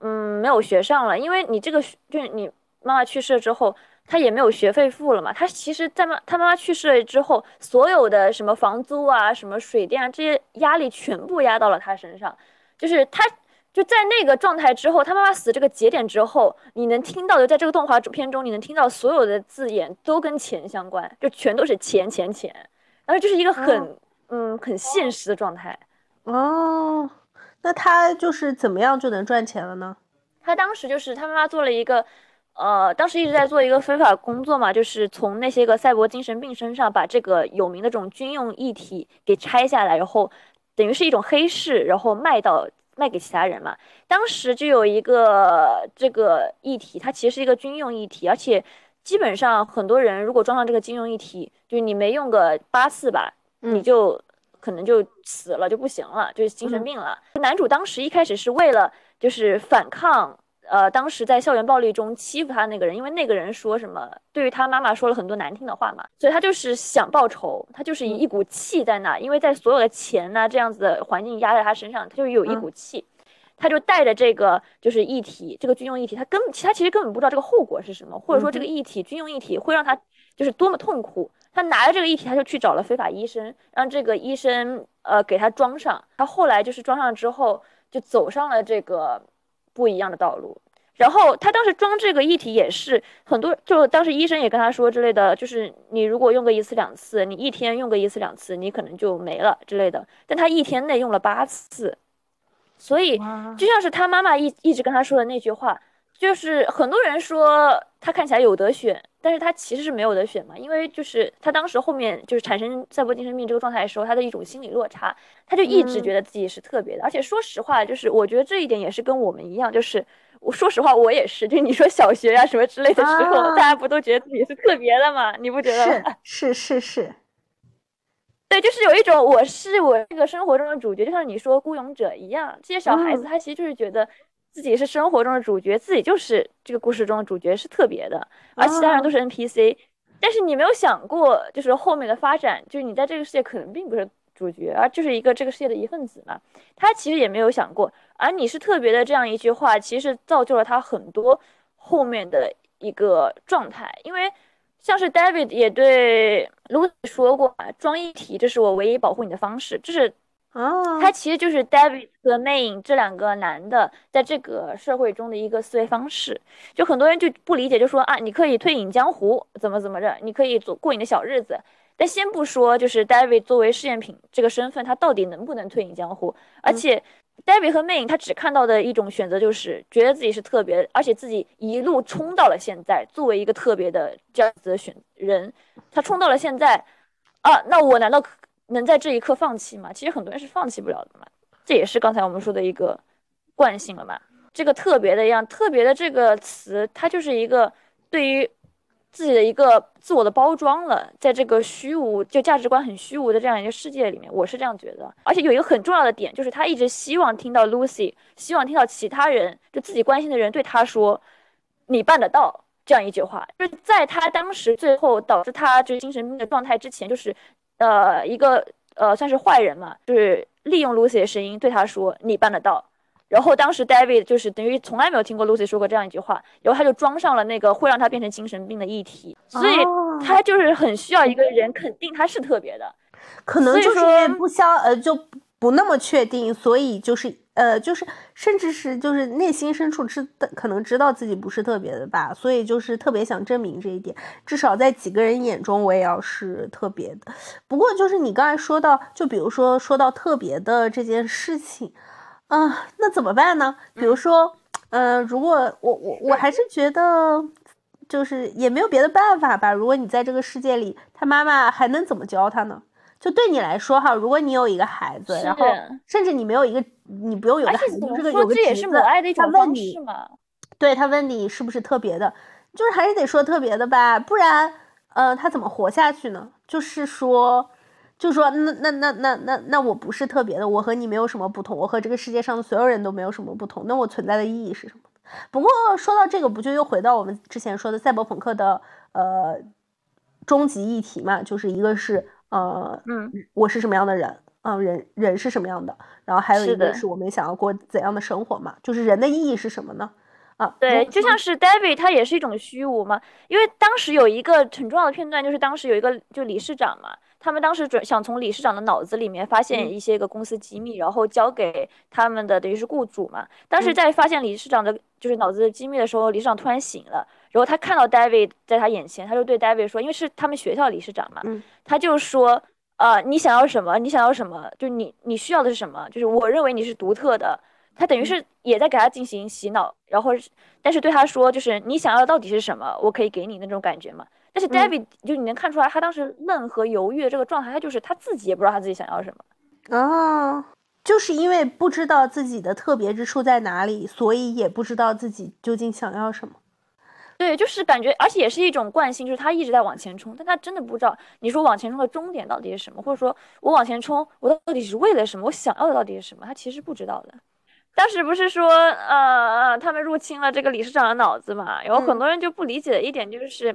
嗯，没有学上了。因为你这个就是你妈妈去世了之后，他也没有学费付了嘛。他其实，在妈他妈妈去世了之后，所有的什么房租啊、什么水电啊这些压力全部压到了他身上，就是他。就在那个状态之后，他妈妈死这个节点之后，你能听到的，在这个动画片中，你能听到所有的字眼都跟钱相关，就全都是钱钱钱，然后就是一个很嗯很现实的状态。哦，那他就是怎么样就能赚钱了呢？他当时就是他妈妈做了一个，呃，当时一直在做一个非法工作嘛，就是从那些个赛博精神病身上把这个有名的这种军用一体给拆下来，然后等于是一种黑市，然后卖到。卖给其他人嘛？当时就有一个这个议题，它其实是一个军用议题，而且基本上很多人如果装上这个军用议题，就是你没用个八次吧，你就可能就死了，就不行了，就是精神病了。男主当时一开始是为了就是反抗，呃，当时在校园暴力中欺负他那个人，因为那个人说什么对于他妈妈说了很多难听的话嘛，所以他就是想报仇，他就是一股气在那，因为在所有的钱呐这样子的环境压在他身上，他就有一股气。他就带着这个就是议题，这个军用议题，他根他其实根本不知道这个后果是什么，或者说这个议题军用议题会让他就是多么痛苦。他拿着这个议题，他就去找了非法医生，让这个医生呃给他装上。他后来就是装上之后，就走上了这个不一样的道路。然后他当时装这个议题也是很多，就当时医生也跟他说之类的，就是你如果用个一次两次，你一天用个一次两次，你可能就没了之类的。但他一天内用了八次。所以就像是他妈妈一一直跟他说的那句话，就是很多人说他看起来有得选，但是他其实是没有得选嘛，因为就是他当时后面就是产生赛博精神病这个状态的时候，他的一种心理落差，他就一直觉得自己是特别的，而且说实话，就是我觉得这一点也是跟我们一样，就是我说实话，我也是，就你说小学呀什么之类的时候，大家不都觉得自己是特别的吗？你不觉得吗？是是是是。对，就是有一种我是我这个生活中的主角，就像你说孤勇者一样。这些小孩子他其实就是觉得自己是生活中的主角，自己就是这个故事中的主角，是特别的，而其他人都是 NPC。但是你没有想过，就是后面的发展，就是你在这个世界可能并不是主角，而就是一个这个世界的一份子嘛。他其实也没有想过，而你是特别的这样一句话，其实造就了他很多后面的一个状态，因为像是 David 也对 Lucy 说过，装一体，这是我唯一保护你的方式，这是。哦，他其实就是 David 和 Main 这两个男的在这个社会中的一个思维方式，就很多人就不理解，就说啊，你可以退隐江湖，怎么怎么着，你可以做过你的小日子。但先不说，就是 David 作为试验品这个身份，他到底能不能退隐江湖？而且 David 和 Main 他只看到的一种选择就是觉得自己是特别，而且自己一路冲到了现在，作为一个特别的这样子的选人，他冲到了现在，啊，那我难道？能在这一刻放弃吗？其实很多人是放弃不了的嘛，这也是刚才我们说的一个惯性了嘛。这个特别的样，特别的这个词，它就是一个对于自己的一个自我的包装了。在这个虚无就价值观很虚无的这样一个世界里面，我是这样觉得。而且有一个很重要的点，就是他一直希望听到 Lucy，希望听到其他人，就自己关心的人对他说：“你办得到。”这样一句话，就是在他当时最后导致他就是精神病的状态之前，就是。呃，一个呃，算是坏人嘛，就是利用 Lucy 的声音对他说：“你办得到。”然后当时 David 就是等于从来没有听过 Lucy 说过这样一句话，然后他就装上了那个会让他变成精神病的议题，所以他就是很需要一个人肯定他是特别的，可能就是因为不相呃就不那么确定，所以就是。呃，就是，甚至是就是内心深处知可能知道自己不是特别的吧，所以就是特别想证明这一点，至少在几个人眼中我也要是特别的。不过就是你刚才说到，就比如说说到特别的这件事情，啊，那怎么办呢？比如说，呃，如果我我我还是觉得，就是也没有别的办法吧。如果你在这个世界里，他妈妈还能怎么教他呢？就对你来说哈，如果你有一个孩子，然后甚至你没有一个。你不用有个孩子，这个有个侄子，他问你，对他问你是不是特别的，就是还是得说特别的吧，不然，呃，他怎么活下去呢？就是说，就说那那那那那那我不是特别的，我和你没有什么不同，我和这个世界上的所有人都没有什么不同，那我存在的意义是什么？不过说到这个，不就又回到我们之前说的赛博朋克的呃终极议题嘛？就是一个是呃，嗯，我是什么样的人？嗯，人人是什么样的？然后还有一个是我们想要过怎样的生活嘛？就是人的意义是什么呢？啊，对，就像是 David，他也是一种虚无嘛。因为当时有一个很重要的片段，就是当时有一个就理事长嘛，他们当时准想从理事长的脑子里面发现一些个公司机密，然后交给他们的等于是雇主嘛。当时在发现理事长的就是脑子的机密的时候，理事长突然醒了，然后他看到 David 在他眼前，他就对 David 说，因为是他们学校理事长嘛，他就说。呃，你想要什么？你想要什么？就你你需要的是什么？就是我认为你是独特的。他等于是也在给他进行洗脑，然后，但是对他说，就是你想要的到底是什么？我可以给你那种感觉嘛。但是 David 就你能看出来，他当时愣和犹豫的这个状态，他就是他自己也不知道他自己想要什么。啊，就是因为不知道自己的特别之处在哪里，所以也不知道自己究竟想要什么。对，就是感觉，而且也是一种惯性，就是他一直在往前冲，但他真的不知道你说往前冲的终点到底是什么，或者说我往前冲，我到底是为了什么？我想要的到底是什么？他其实不知道的。当时不是说，呃呃，他们入侵了这个理事长的脑子嘛？然后很多人就不理解的一点就是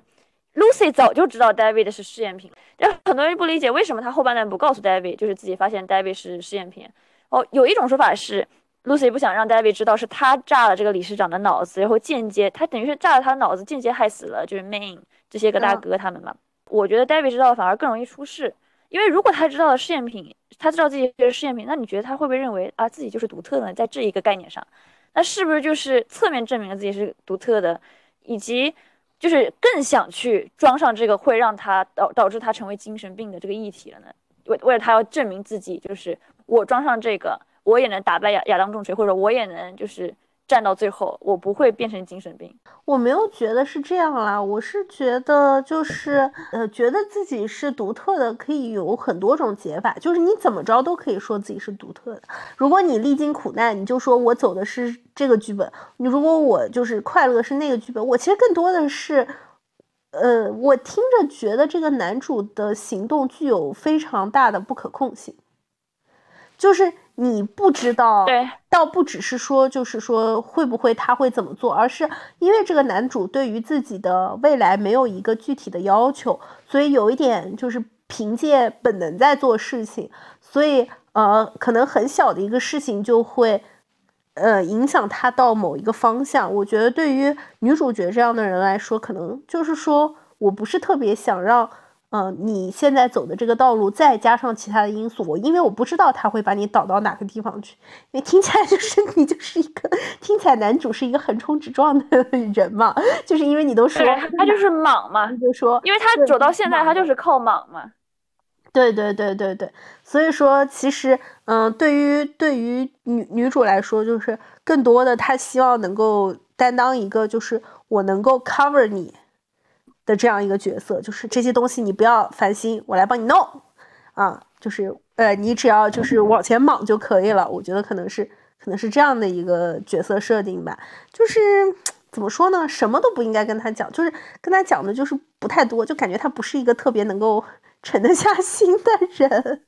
，Lucy 早就知道 David 是试验品，然后很多人不理解为什么他后半段不告诉 David，就是自己发现 David 是试验品。哦，有一种说法是。Lucy 不想让 David 知道是他炸了这个理事长的脑子，然后间接他等于是炸了他的脑子，间接害死了就是 Main 这些个大哥他们嘛。我觉得 David 知道反而更容易出事，因为如果他知道了试验品，他知道自己是试验品，那你觉得他会不会认为啊自己就是独特的？在这一个概念上，那是不是就是侧面证明了自己是独特的，以及就是更想去装上这个会让他导导致他成为精神病的这个议题了呢？为为了他要证明自己，就是我装上这个。我也能打败亚亚当重锤，或者我也能就是站到最后，我不会变成精神病。我没有觉得是这样啦，我是觉得就是呃，觉得自己是独特的，可以有很多种解法，就是你怎么着都可以说自己是独特的。如果你历经苦难，你就说我走的是这个剧本；你如果我就是快乐是那个剧本，我其实更多的是，呃，我听着觉得这个男主的行动具有非常大的不可控性，就是。你不知道，对，倒不只是说，就是说会不会他会怎么做，而是因为这个男主对于自己的未来没有一个具体的要求，所以有一点就是凭借本能在做事情，所以呃，可能很小的一个事情就会呃影响他到某一个方向。我觉得对于女主角这样的人来说，可能就是说我不是特别想让。嗯，你现在走的这个道路，再加上其他的因素，我因为我不知道他会把你导到哪个地方去，因为听起来就是 你就是一个听起来男主是一个横冲直撞的人嘛，就是因为你都说他就是莽嘛，就说因为他走到现在他就是靠莽嘛，对对对对对，所以说其实嗯，对于对于女女主来说，就是更多的她希望能够担当一个，就是我能够 cover 你。的这样一个角色，就是这些东西你不要烦心，我来帮你弄，啊，就是呃，你只要就是往前莽就可以了。我觉得可能是可能是这样的一个角色设定吧，就是怎么说呢，什么都不应该跟他讲，就是跟他讲的就是不太多，就感觉他不是一个特别能够沉得下心的人，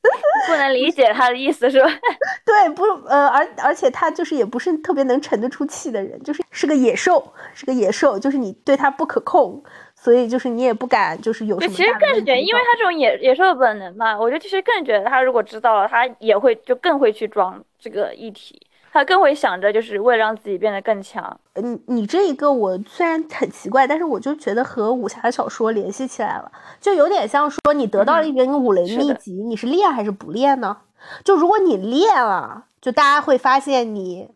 不能理解他的意思是吧？对，不，呃，而而且他就是也不是特别能沉得出气的人，就是是个野兽，是个野兽，就是你对他不可控。所以就是你也不敢，就是有什么。其实更是觉得，因为他这种野野兽的本能嘛，我觉得其实更觉得他如果知道了，他也会就更会去装这个议题，他更会想着就是为了让自己变得更强。你，你这一个我虽然很奇怪，但是我就觉得和武侠小说联系起来了，就有点像说你得到了一个武林秘籍，你是练还是不练呢？就如果你练了，就大家会发现你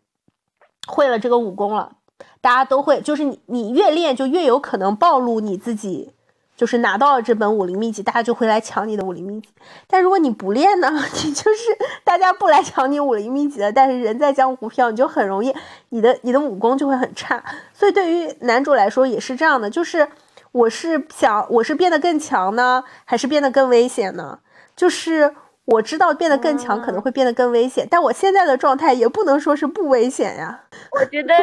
会了这个武功了。大家都会，就是你，你越练就越有可能暴露你自己，就是拿到了这本武林秘籍，大家就会来抢你的武林秘籍。但如果你不练呢，你就是大家不来抢你武林秘籍了，但是人在江湖飘，你就很容易，你的你的武功就会很差。所以对于男主来说也是这样的，就是我是想我是变得更强呢，还是变得更危险呢？就是我知道变得更强可能会变得更危险，但我现在的状态也不能说是不危险呀。我觉得。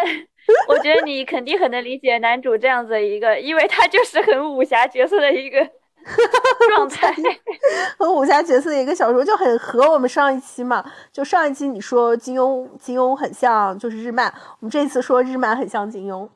我觉得你肯定很能理解男主这样子一个，因为他就是很武侠角色的一个 状态，很武侠角色的一个小说就很合我们上一期嘛。就上一期你说金庸，金庸很像就是日漫，我们这次说日漫很像金庸。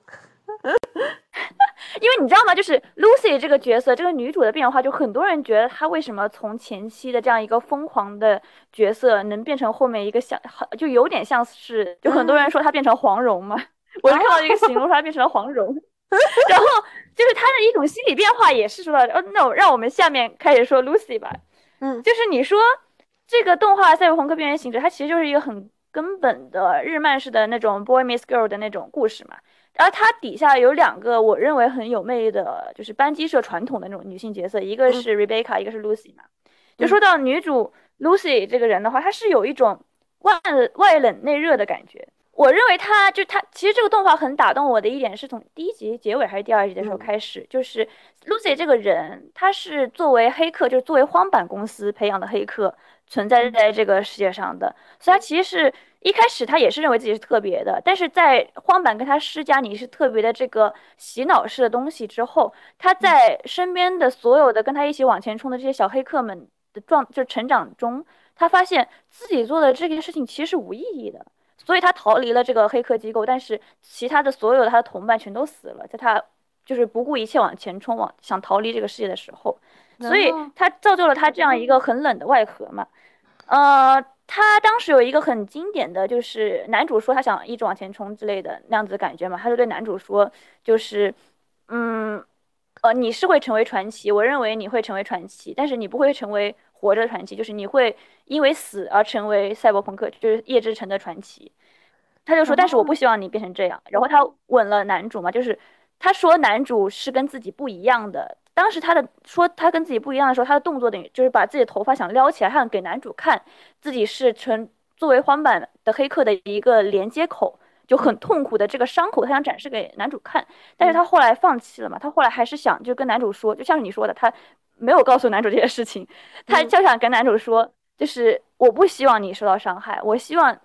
因为你知道吗？就是 Lucy 这个角色，这个女主的变化，就很多人觉得她为什么从前期的这样一个疯狂的角色，能变成后面一个像，就有点像是，就很多人说她变成黄蓉嘛。我就看到一个形容，它变成了黄蓉，然后就是他的一种心理变化，也是说到，哦，那我让我们下面开始说 Lucy 吧，嗯，就是你说这个动画《赛博朋克：边缘行者》，它其实就是一个很根本的日漫式的那种 boy meets girl 的那种故事嘛，然后它底下有两个我认为很有魅力的，就是班级社传统的那种女性角色，一个是 Rebecca，一个是 Lucy 嘛，就说到女主 Lucy 这个人的话，她是有一种外外冷内热的感觉。我认为他就他其实这个动画很打动我的一点是从第一集结尾还是第二集的时候开始，就是 Lucy 这个人，他是作为黑客，就是作为荒坂公司培养的黑客存在在这个世界上的，所以他其实是一开始他也是认为自己是特别的，但是在荒坂跟他施加你是特别的这个洗脑式的东西之后，他在身边的所有的跟他一起往前冲的这些小黑客们的状就成长中，他发现自己做的这件事情其实是无意义的。所以他逃离了这个黑客机构，但是其他的所有的他的同伴全都死了，在他就是不顾一切往前冲，往想逃离这个世界的时候，所以他造就了他这样一个很冷的外壳嘛。呃，他当时有一个很经典的就是男主说他想一直往前冲之类的那样子的感觉嘛，他就对男主说，就是嗯，呃，你是会成为传奇，我认为你会成为传奇，但是你不会成为。活着的传奇就是你会因为死而成为赛博朋克，就是叶之城的传奇。他就说，但是我不希望你变成这样。然后他吻了男主嘛，就是他说男主是跟自己不一样的。当时他的说他跟自己不一样的时候，他的动作等于就是把自己的头发想撩起来，他想给男主看自己是成作为荒坂的黑客的一个连接口，就很痛苦的这个伤口，他想展示给男主看。但是他后来放弃了嘛，他后来还是想就跟男主说，就像是你说的，他。没有告诉男主这些事情，他就想跟男主说，就是我不希望你受到伤害，我希望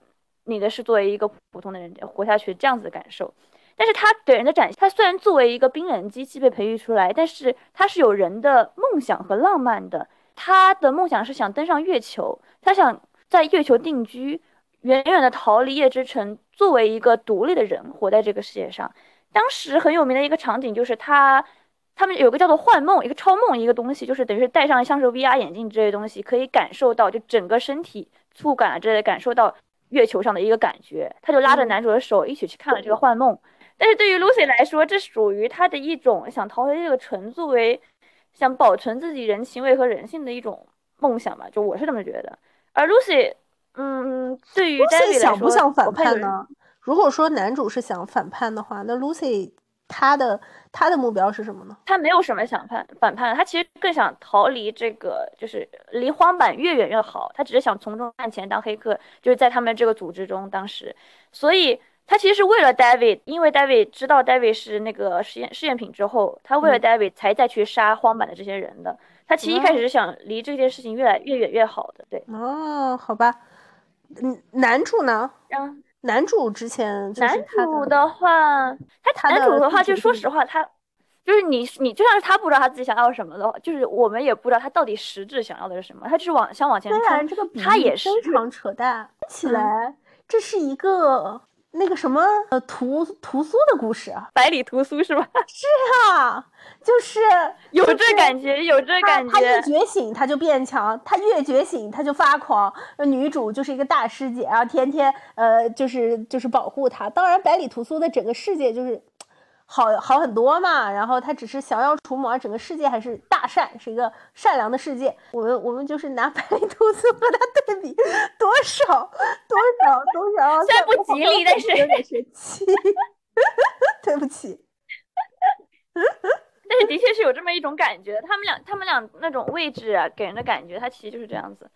你的是作为一个普通的人活下去这样子的感受。但是他给人的展现，他虽然作为一个冰冷机器被培育出来，但是他是有人的梦想和浪漫的。他的梦想是想登上月球，他想在月球定居，远远的逃离夜之城，作为一个独立的人活在这个世界上。当时很有名的一个场景就是他。他们有个叫做幻梦，一个超梦，一个东西，就是等于是戴上像是 VR 眼镜这些东西，可以感受到就整个身体触感啊之类的，感受到月球上的一个感觉，他就拉着男主的手一起去看了这个幻梦。但是对于 Lucy 来说，这属于他的一种想逃离这个城，作为想保存自己人情味和人性的一种梦想吧，就我是这么觉得。而 Lucy，嗯，对于 Lucy 想不想反叛呢？如果说男主是想反叛的话，那 Lucy 他的他的目标是什么呢？他没有什么想反反叛，他其实更想逃离这个，就是离荒坂越远越好。他只是想从中赚钱当黑客，就是在他们这个组织中当时，所以。他其实是为了 David，因为 David 知道 David 是那个实验试验品之后，他为了 David 才再去杀荒坂的这些人的。他其实一开始是想离这件事情越来越远越好的。对，哦，好吧。嗯，难处呢？嗯，男主之前男主的话，他男主的话，就说实话，他就是你你就像是他不知道他自己想要什么的话，就是我们也不知道他到底实质想要的是什么。他就是往想往前冲，他也是非常扯淡。起来，这是一个。那个什么呃屠屠苏的故事啊，百里屠苏是吧？是啊，就是有这感觉，有这感觉。他一觉醒他就变强，他越觉醒他就发狂。女主就是一个大师姐然后，天天呃就是就是保护他。当然，百里屠苏的整个世界就是。好好很多嘛，然后他只是降妖除魔，整个世界还是大善，是一个善良的世界。我们我们就是拿百里屠苏和他对比，多少多少多少，虽然不吉利，但是有点 对不起。但是的确是有这么一种感觉，他们俩他们俩那种位置啊，给人的感觉，他其实就是这样子。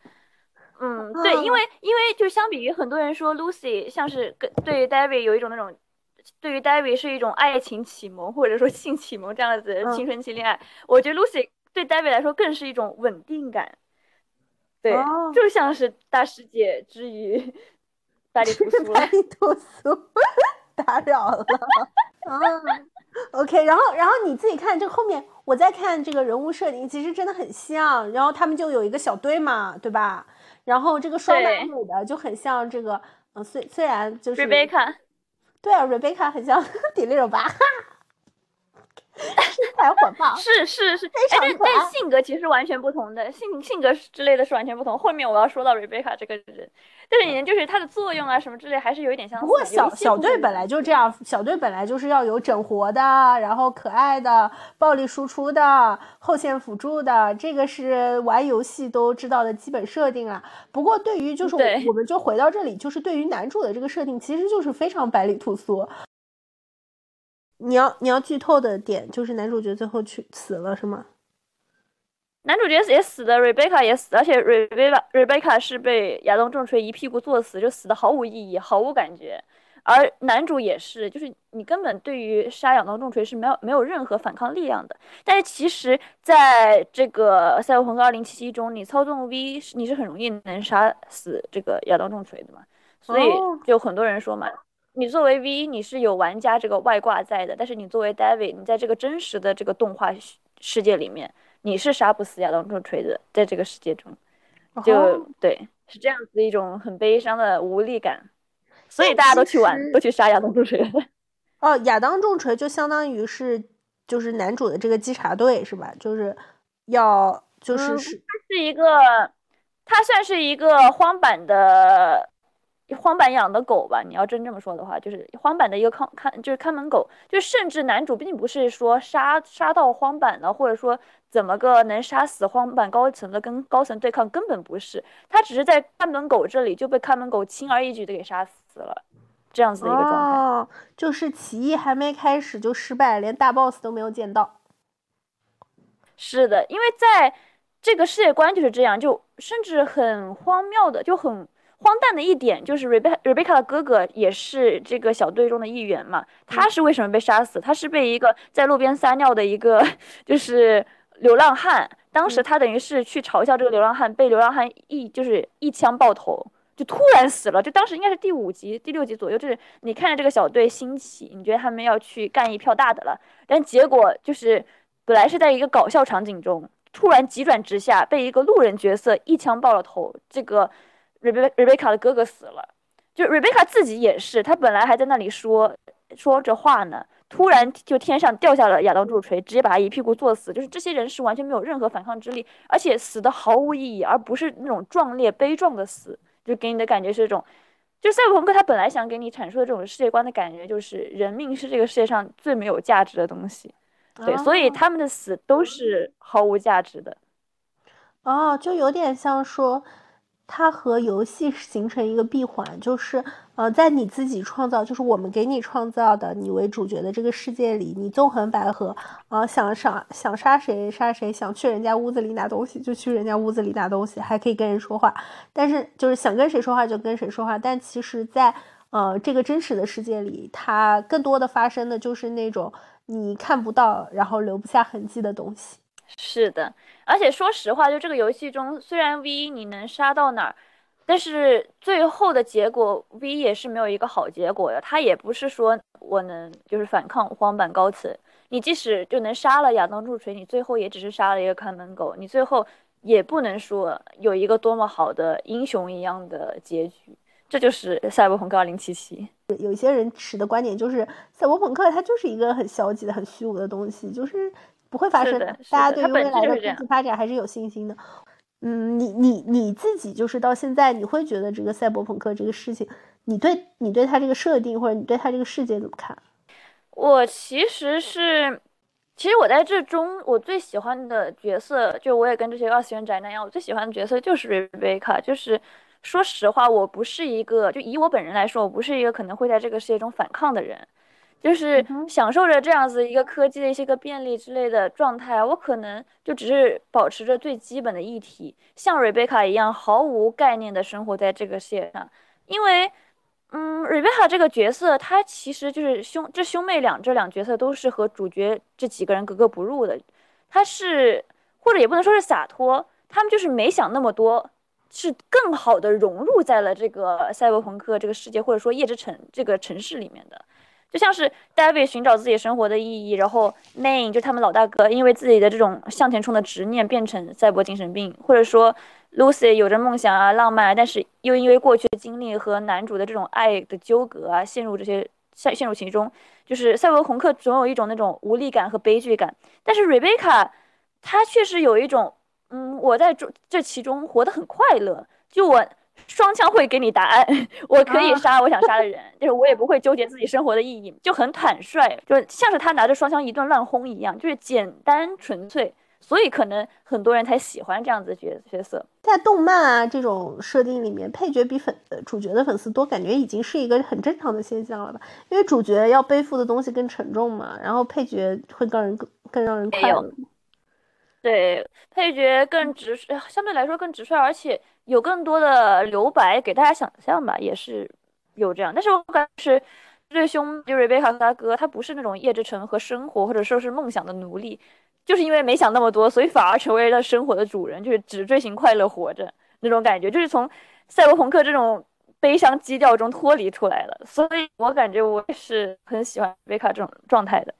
嗯，对，因为因为就相比于很多人说 Lucy 像是跟对于 David 有一种那种。对于 David 是一种爱情启蒙，或者说性启蒙这样子的青春期恋爱，我觉得 Lucy 对 David 来说更是一种稳定感，对，就像是大师姐之于百里屠苏，百里屠苏打扰了啊。OK，然后然后你自己看这个后面，我在看这个人物设定，其实真的很像，然后他们就有一个小队嘛，对吧？然后这个双男主的就很像这个，嗯，虽虽然就是 Rebecca。对啊，Rebecca 很像迪丽热巴，身材火爆，是是是，但但性格其实完全不同的，性性格之类的是完全不同。后面我要说到 Rebecca 这个人。但是你就是它的作用啊什么之类，还是有一点相似。不过小小队本来就这样，小队本来就是要有整活的，然后可爱的，暴力输出的，后线辅助的，这个是玩游戏都知道的基本设定啊。不过对于就是我们就回到这里，就是对于男主的这个设定，其实就是非常百里屠苏。你要你要剧透的点就是男主角最后去死了是吗？男主角也死的，Rebecca 也死，而且 Rebecca Rebecca 是被亚当重锤一屁股坐死，就死的毫无意义，毫无感觉。而男主也是，就是你根本对于杀亚当重锤是没有没有任何反抗力量的。但是其实在这个赛博朋克2077中，你操纵 V，你是很容易能杀死这个亚当重锤的嘛？所以就很多人说嘛，你作为 V，你是有玩家这个外挂在的，但是你作为 David，你在这个真实的这个动画世界里面。你是杀不死亚当重锤的，在这个世界中，就对，是这样子的一种很悲伤的无力感，所以大家都去玩，都去杀亚当重锤。哦，亚当重锤就相当于是就是男主的这个稽查队是吧？就是要就是是，他是一个，他算是一个荒坂的。荒坂养的狗吧，你要真这么说的话，就是荒坂的一个看看，就是看门狗。就甚至男主并不是说杀杀到荒坂了，或者说怎么个能杀死荒坂高层的跟高层对抗，根本不是。他只是在看门狗这里就被看门狗轻而易举的给杀死了，这样子的一个状态。哦，就是起义还没开始就失败，连大 boss 都没有见到。是的，因为在这个世界观就是这样，就甚至很荒谬的，就很。荒诞的一点就是，Rebecca Rebecca 的哥哥也是这个小队中的一员嘛。他是为什么被杀死？他是被一个在路边撒尿的一个 就是流浪汉。当时他等于是去嘲笑这个流浪汉，被流浪汉一就是一枪爆头，就突然死了。就当时应该是第五集、第六集左右，就是你看着这个小队兴起，你觉得他们要去干一票大的了，但结果就是本来是在一个搞笑场景中，突然急转直下，被一个路人角色一枪爆了头。这个。Rebecca 的哥哥死了，就 Rebecca 自己也是，他本来还在那里说说着话呢，突然就天上掉下了亚当柱锤，直接把他一屁股坐死。就是这些人是完全没有任何反抗之力，而且死的毫无意义，而不是那种壮烈悲壮的死，就给你的感觉是这种就赛博朋克他本来想给你阐述的这种世界观的感觉，就是人命是这个世界上最没有价值的东西，对，所以他们的死都是毫无价值的。哦，就有点像说。它和游戏形成一个闭环，就是，呃，在你自己创造，就是我们给你创造的你为主角的这个世界里，你纵横捭阖，啊，想杀想杀谁杀谁，想去人家屋子里拿东西就去人家屋子里拿东西，还可以跟人说话，但是就是想跟谁说话就跟谁说话，但其实，在呃这个真实的世界里，它更多的发生的就是那种你看不到，然后留不下痕迹的东西。是的。而且说实话，就这个游戏中，虽然 V 你能杀到哪儿，但是最后的结果 V 也是没有一个好结果的。他也不是说我能就是反抗荒坂高次，你即使就能杀了亚当柱锤，你最后也只是杀了一个看门狗，你最后也不能说有一个多么好的英雄一样的结局。这就是赛博朋克2077。有些人持的观点就是，赛博朋克它就是一个很消极的、很虚无的东西，就是。不会发生的，大家对于未来的科技发展还是有信心的。嗯，你你你自己就是到现在，你会觉得这个赛博朋克这个事情，你对你对他这个设定或者你对他这个世界怎么看？我其实是，其实我在这中我最喜欢的角色，就我也跟这些二次元宅男一样，我最喜欢的角色就是瑞贝卡。就是说实话，我不是一个，就以我本人来说，我不是一个可能会在这个世界中反抗的人。就是享受着这样子一个科技的一些个便利之类的状态，我可能就只是保持着最基本的议题，像瑞贝卡一样毫无概念的生活在这个世界上。因为，嗯，瑞贝卡这个角色，他其实就是兄这兄妹俩这两角色都是和主角这几个人格格不入的。他是或者也不能说是洒脱，他们就是没想那么多，是更好的融入在了这个赛博朋克这个世界，或者说夜之城这个城市里面的。就像是 David 寻找自己生活的意义，然后 Main 就他们老大哥，因为自己的这种向前冲的执念变成赛博精神病，或者说 Lucy 有着梦想啊、浪漫，但是又因为过去的经历和男主的这种爱的纠葛啊，陷入这些陷陷入其中，就是赛博朋克总有一种那种无力感和悲剧感。但是 Rebecca 她确实有一种，嗯，我在这这其中活得很快乐，就我。双枪会给你答案，我可以杀我想杀的人，就是我也不会纠结自己生活的意义，就很坦率，就像是他拿着双枪一顿乱轰一样，就是简单纯粹，所以可能很多人才喜欢这样子角角色。在动漫啊这种设定里面，配角比粉主角的粉丝多，感觉已经是一个很正常的现象了吧？因为主角要背负的东西更沉重嘛，然后配角会更人更更让人快乐。对，配角更直率，相对来说更直率，而且。有更多的留白给大家想象吧，也是有这样。但是我感觉是这兄就瑞贝卡和他哥，他不是那种叶之城和生活或者说是梦想的奴隶，就是因为没想那么多，所以反而成为了生活的主人，就是只追寻快乐活着那种感觉，就是从赛博朋克这种悲伤基调中脱离出来了。所以我感觉我也是很喜欢贝卡这种状态的。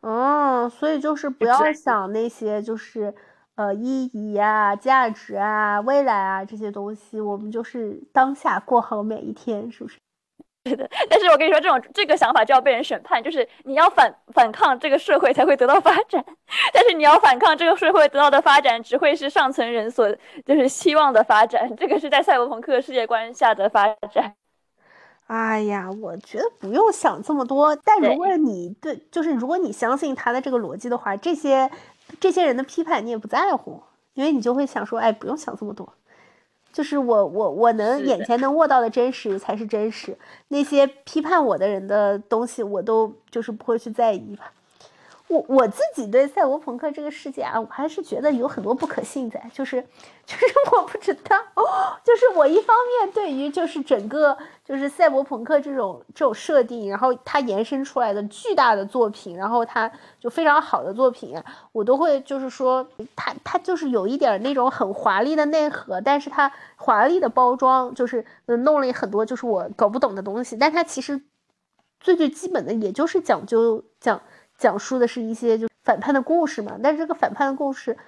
嗯，所以就是不要想那些就是。呃，意义啊，价值啊，未来啊，这些东西，我们就是当下过好每一天，是不是？是的。但是我跟你说，这种这个想法就要被人审判，就是你要反反抗这个社会才会得到发展，但是你要反抗这个社会得到的发展，只会是上层人所就是希望的发展。这个是在赛博朋克世界观下的发展。哎呀，我觉得不用想这么多。但如果你对，就是如果你相信他的这个逻辑的话，这些。这些人的批判你也不在乎，因为你就会想说，哎，不用想这么多，就是我我我能眼前能握到的真实才是真实，那些批判我的人的东西我都就是不会去在意吧。我我自己对赛博朋克这个世界啊，我还是觉得有很多不可信在，就是就是 我不知道，就是我一方面对于就是整个就是赛博朋克这种这种设定，然后它延伸出来的巨大的作品，然后它就非常好的作品，我都会就是说它它就是有一点那种很华丽的内核，但是它华丽的包装就是弄了很多就是我搞不懂的东西，但它其实最最基本的也就是讲究讲。讲述的是一些就反叛的故事嘛，但是这个反叛的故事，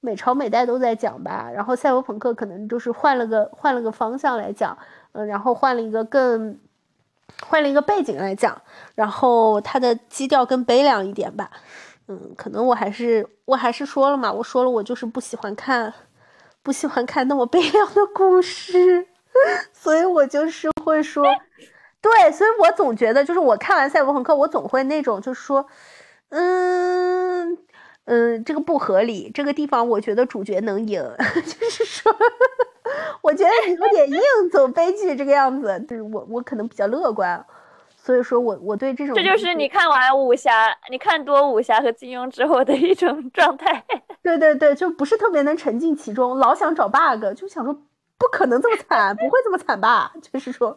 每朝每代都在讲吧。然后赛博朋克可能就是换了个换了个方向来讲，嗯，然后换了一个更换了一个背景来讲，然后它的基调更悲凉一点吧。嗯，可能我还是我还是说了嘛，我说了我就是不喜欢看不喜欢看那么悲凉的故事。所以我就是会说，对，所以我总觉得就是我看完赛博朋克，我总会那种就是说，嗯嗯，这个不合理，这个地方我觉得主角能赢，就是说，我觉得你有点硬走悲剧这个样子，就是我我可能比较乐观。所以说我我对这种，这就是你看完武侠，你看多武侠和金庸之后的一种 状态。对对对，就不是特别能沉浸其中，老想找 bug，就想说不可能这么惨，不会这么惨吧？就是说，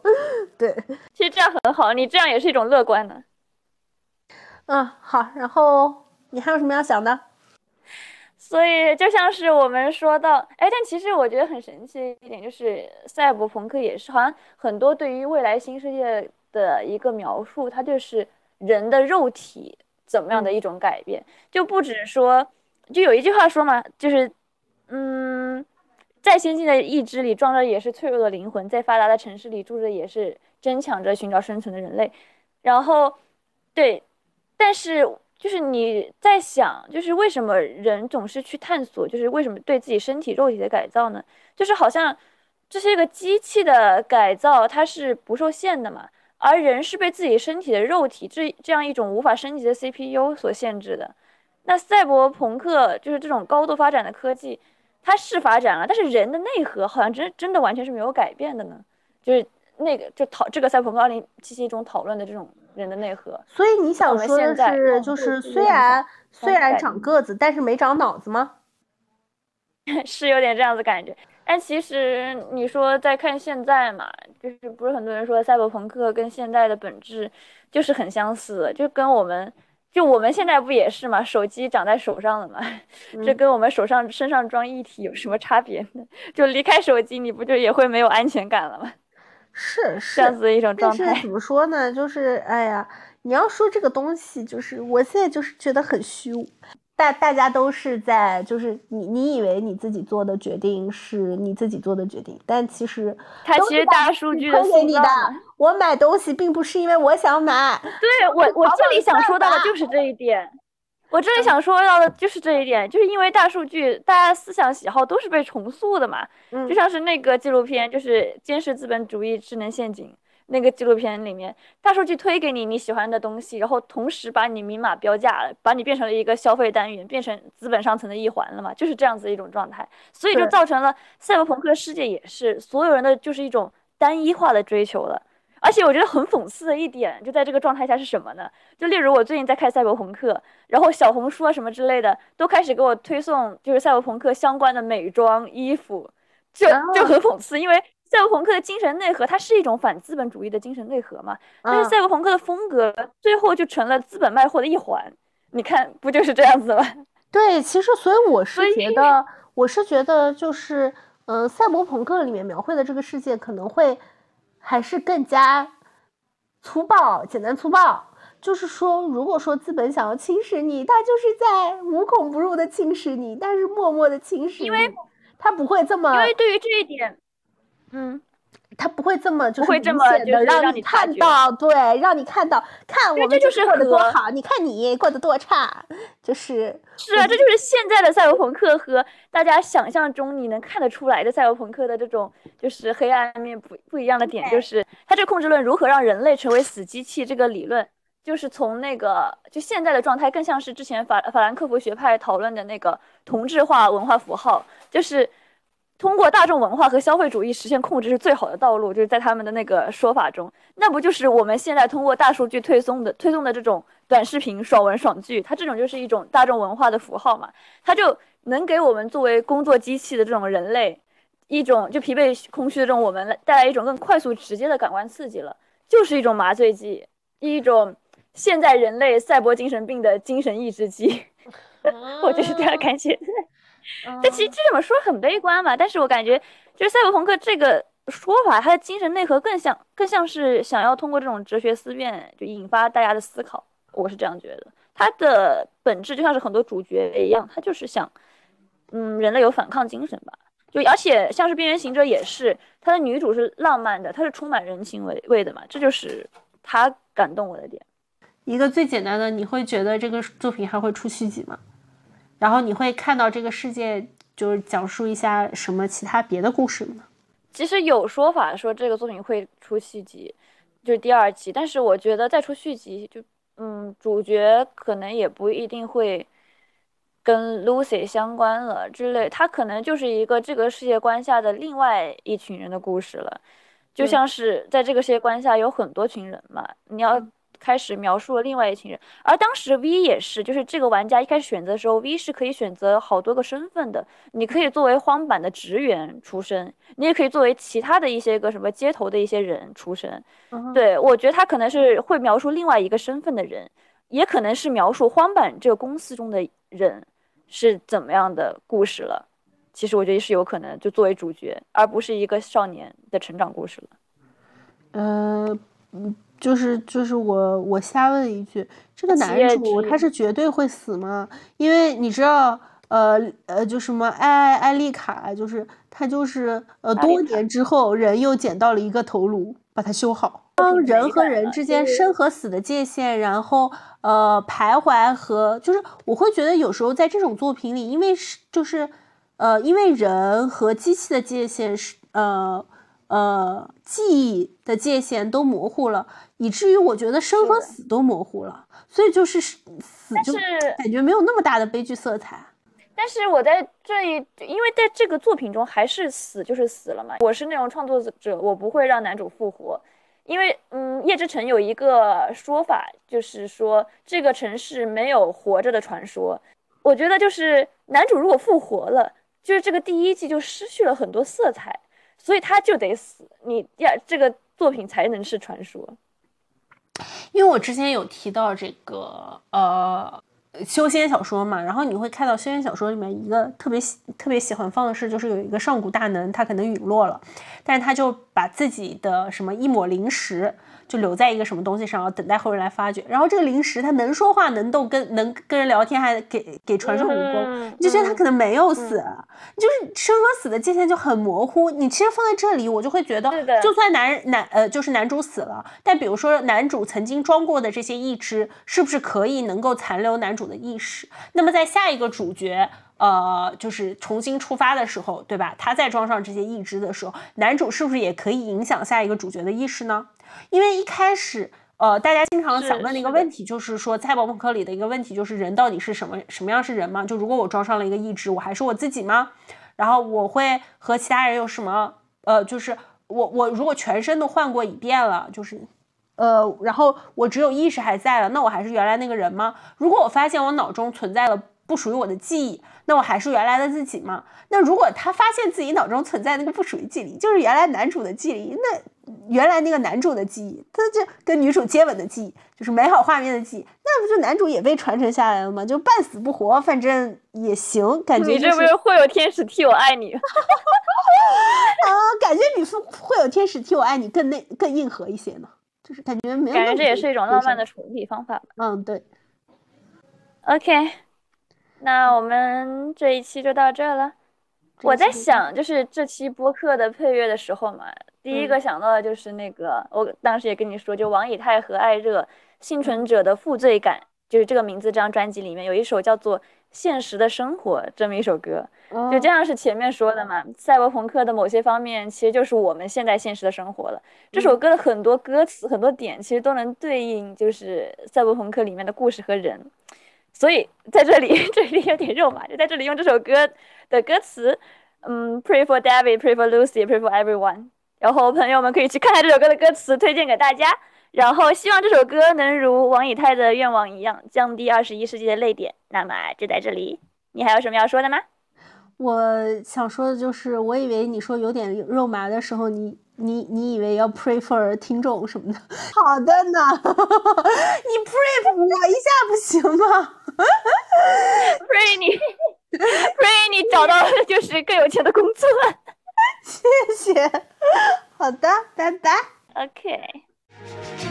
对，其实这样很好，你这样也是一种乐观的。嗯，好，然后你还有什么要想的？所以就像是我们说到，哎，但其实我觉得很神奇一点就是，赛博朋克也是，好像很多对于未来新世界。的一个描述，它就是人的肉体怎么样的一种改变，就不止说，就有一句话说嘛，就是，嗯，再先进的意志里装着也是脆弱的灵魂，在发达的城市里住着也是争抢着寻找生存的人类。然后，对，但是就是你在想，就是为什么人总是去探索，就是为什么对自己身体肉体的改造呢？就是好像这是一个机器的改造，它是不受限的嘛。而人是被自己身体的肉体这这样一种无法升级的 CPU 所限制的。那赛博朋克就是这种高度发展的科技，它是发展了，但是人的内核好像真真的完全是没有改变的呢。就是那个就讨这个赛博朋克二零七七中讨论的这种人的内核。所以你想说的是，就是虽然虽然长个子，但是没长脑子吗？是有点这样子感觉。但其实你说再看现在嘛，就是不是很多人说赛博朋克跟现在的本质就是很相似，就跟我们就我们现在不也是嘛，手机长在手上了嘛，这跟我们手上身上装一体有什么差别呢？就离开手机，你不就也会没有安全感了吗？是是这样子的一种状态。怎么说呢？就是哎呀，你要说这个东西，就是我现在就是觉得很虚无。大大家都是在，就是你你以为你自己做的决定是你自己做的决定，但其实它其实大数据的给你的。我买东西并不是因为我想买，对我我这里想说到的就是这一点，我这里想说到的就是这一点，就是因为大数据，大家思想喜好都是被重塑的嘛，就像是那个纪录片，就是《监视资本主义智能陷阱》。那个纪录片里面，大数据推给你你喜欢的东西，然后同时把你明码标价了，把你变成了一个消费单元，变成资本上层的一环了嘛，就是这样子一种状态。所以就造成了赛博朋克世界也是所有人的就是一种单一化的追求了。而且我觉得很讽刺的一点，就在这个状态下是什么呢？就例如我最近在看赛博朋克，然后小红书啊什么之类的都开始给我推送就是赛博朋克相关的美妆衣服，就就很讽刺，因为。赛博朋克的精神内核，它是一种反资本主义的精神内核嘛？但是赛博朋克的风格最后就成了资本卖货的一环，你看不就是这样子吗？对，其实所以我是觉得，我是觉得就是，嗯，赛博朋克里面描绘的这个世界可能会还是更加粗暴、简单粗暴。就是说，如果说资本想要侵蚀你，它就是在无孔不入的侵蚀你，但是默默的侵蚀你，因为它不会这么。因为对于这一点。嗯，他不会这么就是明显的让你看到，对，让你看到，看我们就是过得多好，你看你过得多差，就是是啊，这就是现在的赛博朋克和大家想象中你能看得出来的赛博朋克的这种就是黑暗面不不一样的点，就是他这个控制论如何让人类成为死机器这个理论，就是从那个就现在的状态更像是之前法法兰克福学派讨论的那个同质化文化符号，就是。通过大众文化和消费主义实现控制是最好的道路，就是在他们的那个说法中，那不就是我们现在通过大数据推送的推送的这种短视频、爽文、爽剧，它这种就是一种大众文化的符号嘛？它就能给我们作为工作机器的这种人类，一种就疲惫空虚的这种我们带来一种更快速直接的感官刺激了，就是一种麻醉剂，一种现在人类赛博精神病的精神抑制剂，我就是这样感觉。但其实这么说很悲观吧，但是我感觉就是赛博朋克这个说法，它的精神内核更像更像是想要通过这种哲学思辨，就引发大家的思考。我是这样觉得，它的本质就像是很多主角一样，他就是想，嗯，人类有反抗精神吧。就而且像是边缘行者也是，他的女主是浪漫的，她是充满人情味味的嘛，这就是他感动我的点。一个最简单的，你会觉得这个作品还会出续集吗？然后你会看到这个世界，就是讲述一下什么其他别的故事吗？其实有说法说这个作品会出续集，就是第二集，但是我觉得再出续集就，嗯，主角可能也不一定会跟 Lucy 相关了之类，他可能就是一个这个世界观下的另外一群人的故事了，就像是在这个世界观下有很多群人嘛，你要。开始描述了另外一群人，而当时 V 也是，就是这个玩家一开始选择的时候，V 是可以选择好多个身份的。你可以作为荒坂的职员出身，你也可以作为其他的一些个什么街头的一些人出身。对我觉得他可能是会描述另外一个身份的人，也可能是描述荒坂这个公司中的人是怎么样的故事了。其实我觉得是有可能就作为主角，而不是一个少年的成长故事了。呃，嗯。就是就是我我瞎问一句，这个男主他是绝对会死吗？因为你知道，呃呃，就什么艾艾丽卡，就是他就是呃多年之后人又捡到了一个头颅，把它修好。当人和人之间生和死的界限，然后呃徘徊和就是我会觉得有时候在这种作品里，因为是就是呃因为人和机器的界限是呃。呃，记忆的界限都模糊了，以至于我觉得生和死都模糊了，所以就是死就感觉没有那么大的悲剧色彩。但是我在这一，因为在这个作品中，还是死就是死了嘛。我是那种创作者，我不会让男主复活，因为嗯，叶之城有一个说法，就是说这个城市没有活着的传说。我觉得就是男主如果复活了，就是这个第一季就失去了很多色彩。所以他就得死，你要这个作品才能是传说。因为我之前有提到这个呃修仙小说嘛，然后你会看到修仙小说里面一个特别喜特别喜欢放的是，就是有一个上古大能，他可能陨落了，但是他就把自己的什么一抹灵石。就留在一个什么东西上，然后等待后人来发掘。然后这个灵石它能说话，能动，跟能跟人聊天，还给给传授武功，你就觉得他可能没有死，就是生和死的界限就很模糊。你其实放在这里，我就会觉得，就算男男呃就是男主死了，但比如说男主曾经装过的这些义肢，是不是可以能够残留男主的意识？那么在下一个主角呃就是重新出发的时候，对吧？他再装上这些义肢的时候，男主是不是也可以影响下一个主角的意识呢？因为一开始，呃，大家经常想问的一个问题就是说，赛博朋克里的一个问题就是人到底是什么什么样是人嘛？就如果我装上了一个意志，我还是我自己吗？然后我会和其他人有什么？呃，就是我我如果全身都换过一遍了，就是，呃，然后我只有意识还在了，那我还是原来那个人吗？如果我发现我脑中存在了不属于我的记忆，那我还是原来的自己吗？那如果他发现自己脑中存在那个不属于记忆，就是原来男主的记忆，那？原来那个男主的记忆，他就跟女主接吻的记忆，就是美好画面的记忆，那不就男主也被传承下来了吗？就半死不活，反正也行，感觉。你这不是会有天使替我爱你？啊，感觉比会有天使替我爱你更那更硬核一些呢，就是感觉没有。感觉这也是一种浪漫的处理方法。嗯，对。OK，那我们这一期就到这了。我在想，就是这期播客的配乐的时候嘛。第一个想到的就是那个，我当时也跟你说，就王以太和艾热幸存者的负罪感，就是这个名字。这张专辑里面有一首叫做《现实的生活》这么一首歌，就这样是前面说的嘛。赛博朋克的某些方面，其实就是我们现在现实的生活了。这首歌的很多歌词、很多点，其实都能对应就是赛博朋克里面的故事和人。所以在这里，这里有点肉麻，就在这里用这首歌的歌词，嗯，Pray for David，Pray for Lucy，Pray for everyone。然后朋友们可以去看看这首歌的歌词，推荐给大家。然后希望这首歌能如王以太的愿望一样，降低二十一世纪的泪点。那么就在这里，你还有什么要说的吗？我想说的就是，我以为你说有点肉麻的时候，你你你以为要 pray for 听众什么的。好的呢，你 pray 我一下不行吗？pray 你，pray 你找到就是更有钱的工作。谢谢，好的，拜拜。OK。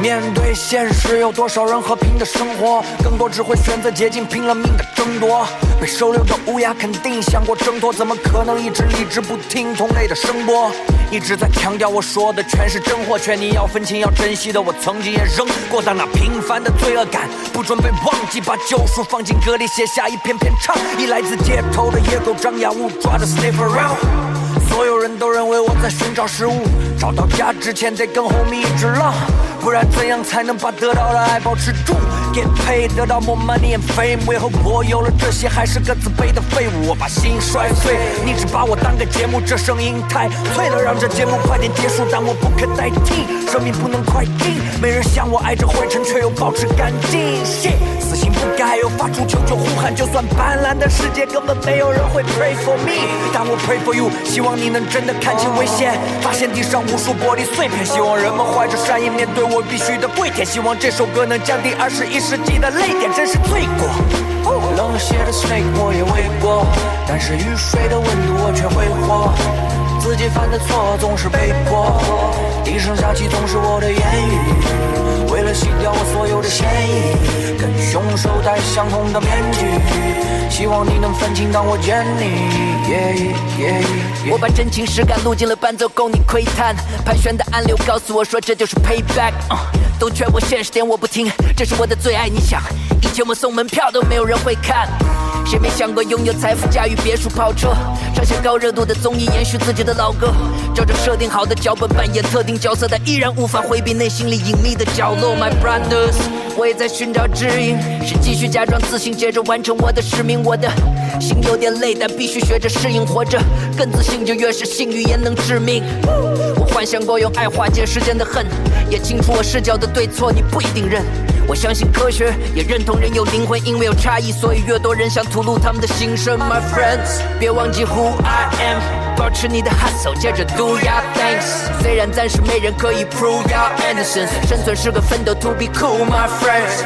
面对现实，有多少人和平的生活？更多只会选择捷径，拼了命的争夺。被收留的乌鸦肯定想过挣脱，怎么可能一直理智不听同类的声波？一直在强调我说的全是真货，劝你要分清要珍惜的。我曾经也扔过但那平凡的罪恶感，不准备忘记，把救赎放进歌里，写下一篇篇唱。一来自街头的野狗，张牙舞爪的 sniff around。所有人都认为我在寻找食物，找到家之前得跟 homie 一直浪。不然怎样才能把得到的爱保持住？Get paid 得到 more money and fame，为何我有了这些还是个自卑的废物？我把心摔碎，你只把我当个节目，这声音太脆了，让这节目快点结束，但我不可代替，生命不能快进，没人像我爱着灰尘却又保持干净。Shit 不改又发出求救呼喊，就算斑斓的世界根本没有人会 pray for me，但我 pray for you，希望你能真的看清危险，发现地上无数玻璃碎片，希望人们怀着善意面对。我必须的跪舔，希望这首歌能降低二十一世纪的泪点，真是罪过。冷血的 snake 我也未过，但是雨水的温度我却挥霍。自己犯的错总是被迫，低声下气总是我的言语。为了洗掉我所有的嫌疑，跟凶手戴相同的面具。希望你能分清当我见你。我把真情实感录进了伴奏，供你窥探。盘旋的暗流告诉我说，这就是 payback。都劝我现实点，我不听，这是我的最爱。你想，以前我送门票都没有人会看。谁没想过拥有财富，驾驭别墅跑车，上些高热度的综艺，延续自己的老歌，照着设定好的脚本扮演特定角色，但依然无法回避内心里隐秘的角落。My brothers，我也在寻找指引，是继续假装自信，接着完成我的使命。我的心有点累，但必须学着适应，活着更自信，就越是幸运也能致命。我幻想过用爱化解世间的恨，也清楚我视角的对错，你不一定认。我相信科学，也认同人有灵魂，因为有差异，所以越多人想吐吐露他们的心声。My friends，别忘记 who I am，保持你的 hustle，接着 do your things。虽然暂时没人可以 prove your innocence，生存是个奋斗，to be cool，my friends。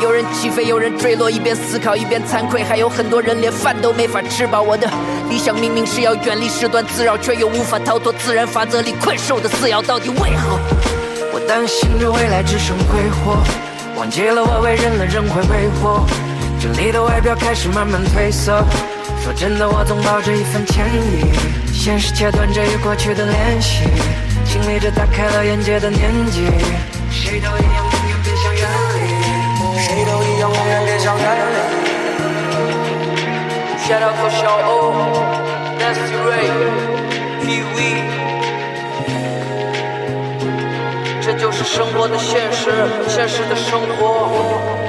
有人起飞，有人坠落，一边思考一边惭愧，还有很多人连饭都没法吃饱。我的理想明明是要远离世断滋扰，却又无法逃脱自然法则里困兽的撕咬，到底为何？我担心着未来只剩挥霍。忘记了我为人了，仍会挥霍。这里的外表开始慢慢褪色。说真的，我总抱着一份歉意。现实切断着与过去的联系，经历着打开了眼界的年纪。谁都一样，永远别想远离。谁都一样，永远别想远离。Shout out for 小欧，Nancy Ray，P V。这就是生活的现实，现实的生活。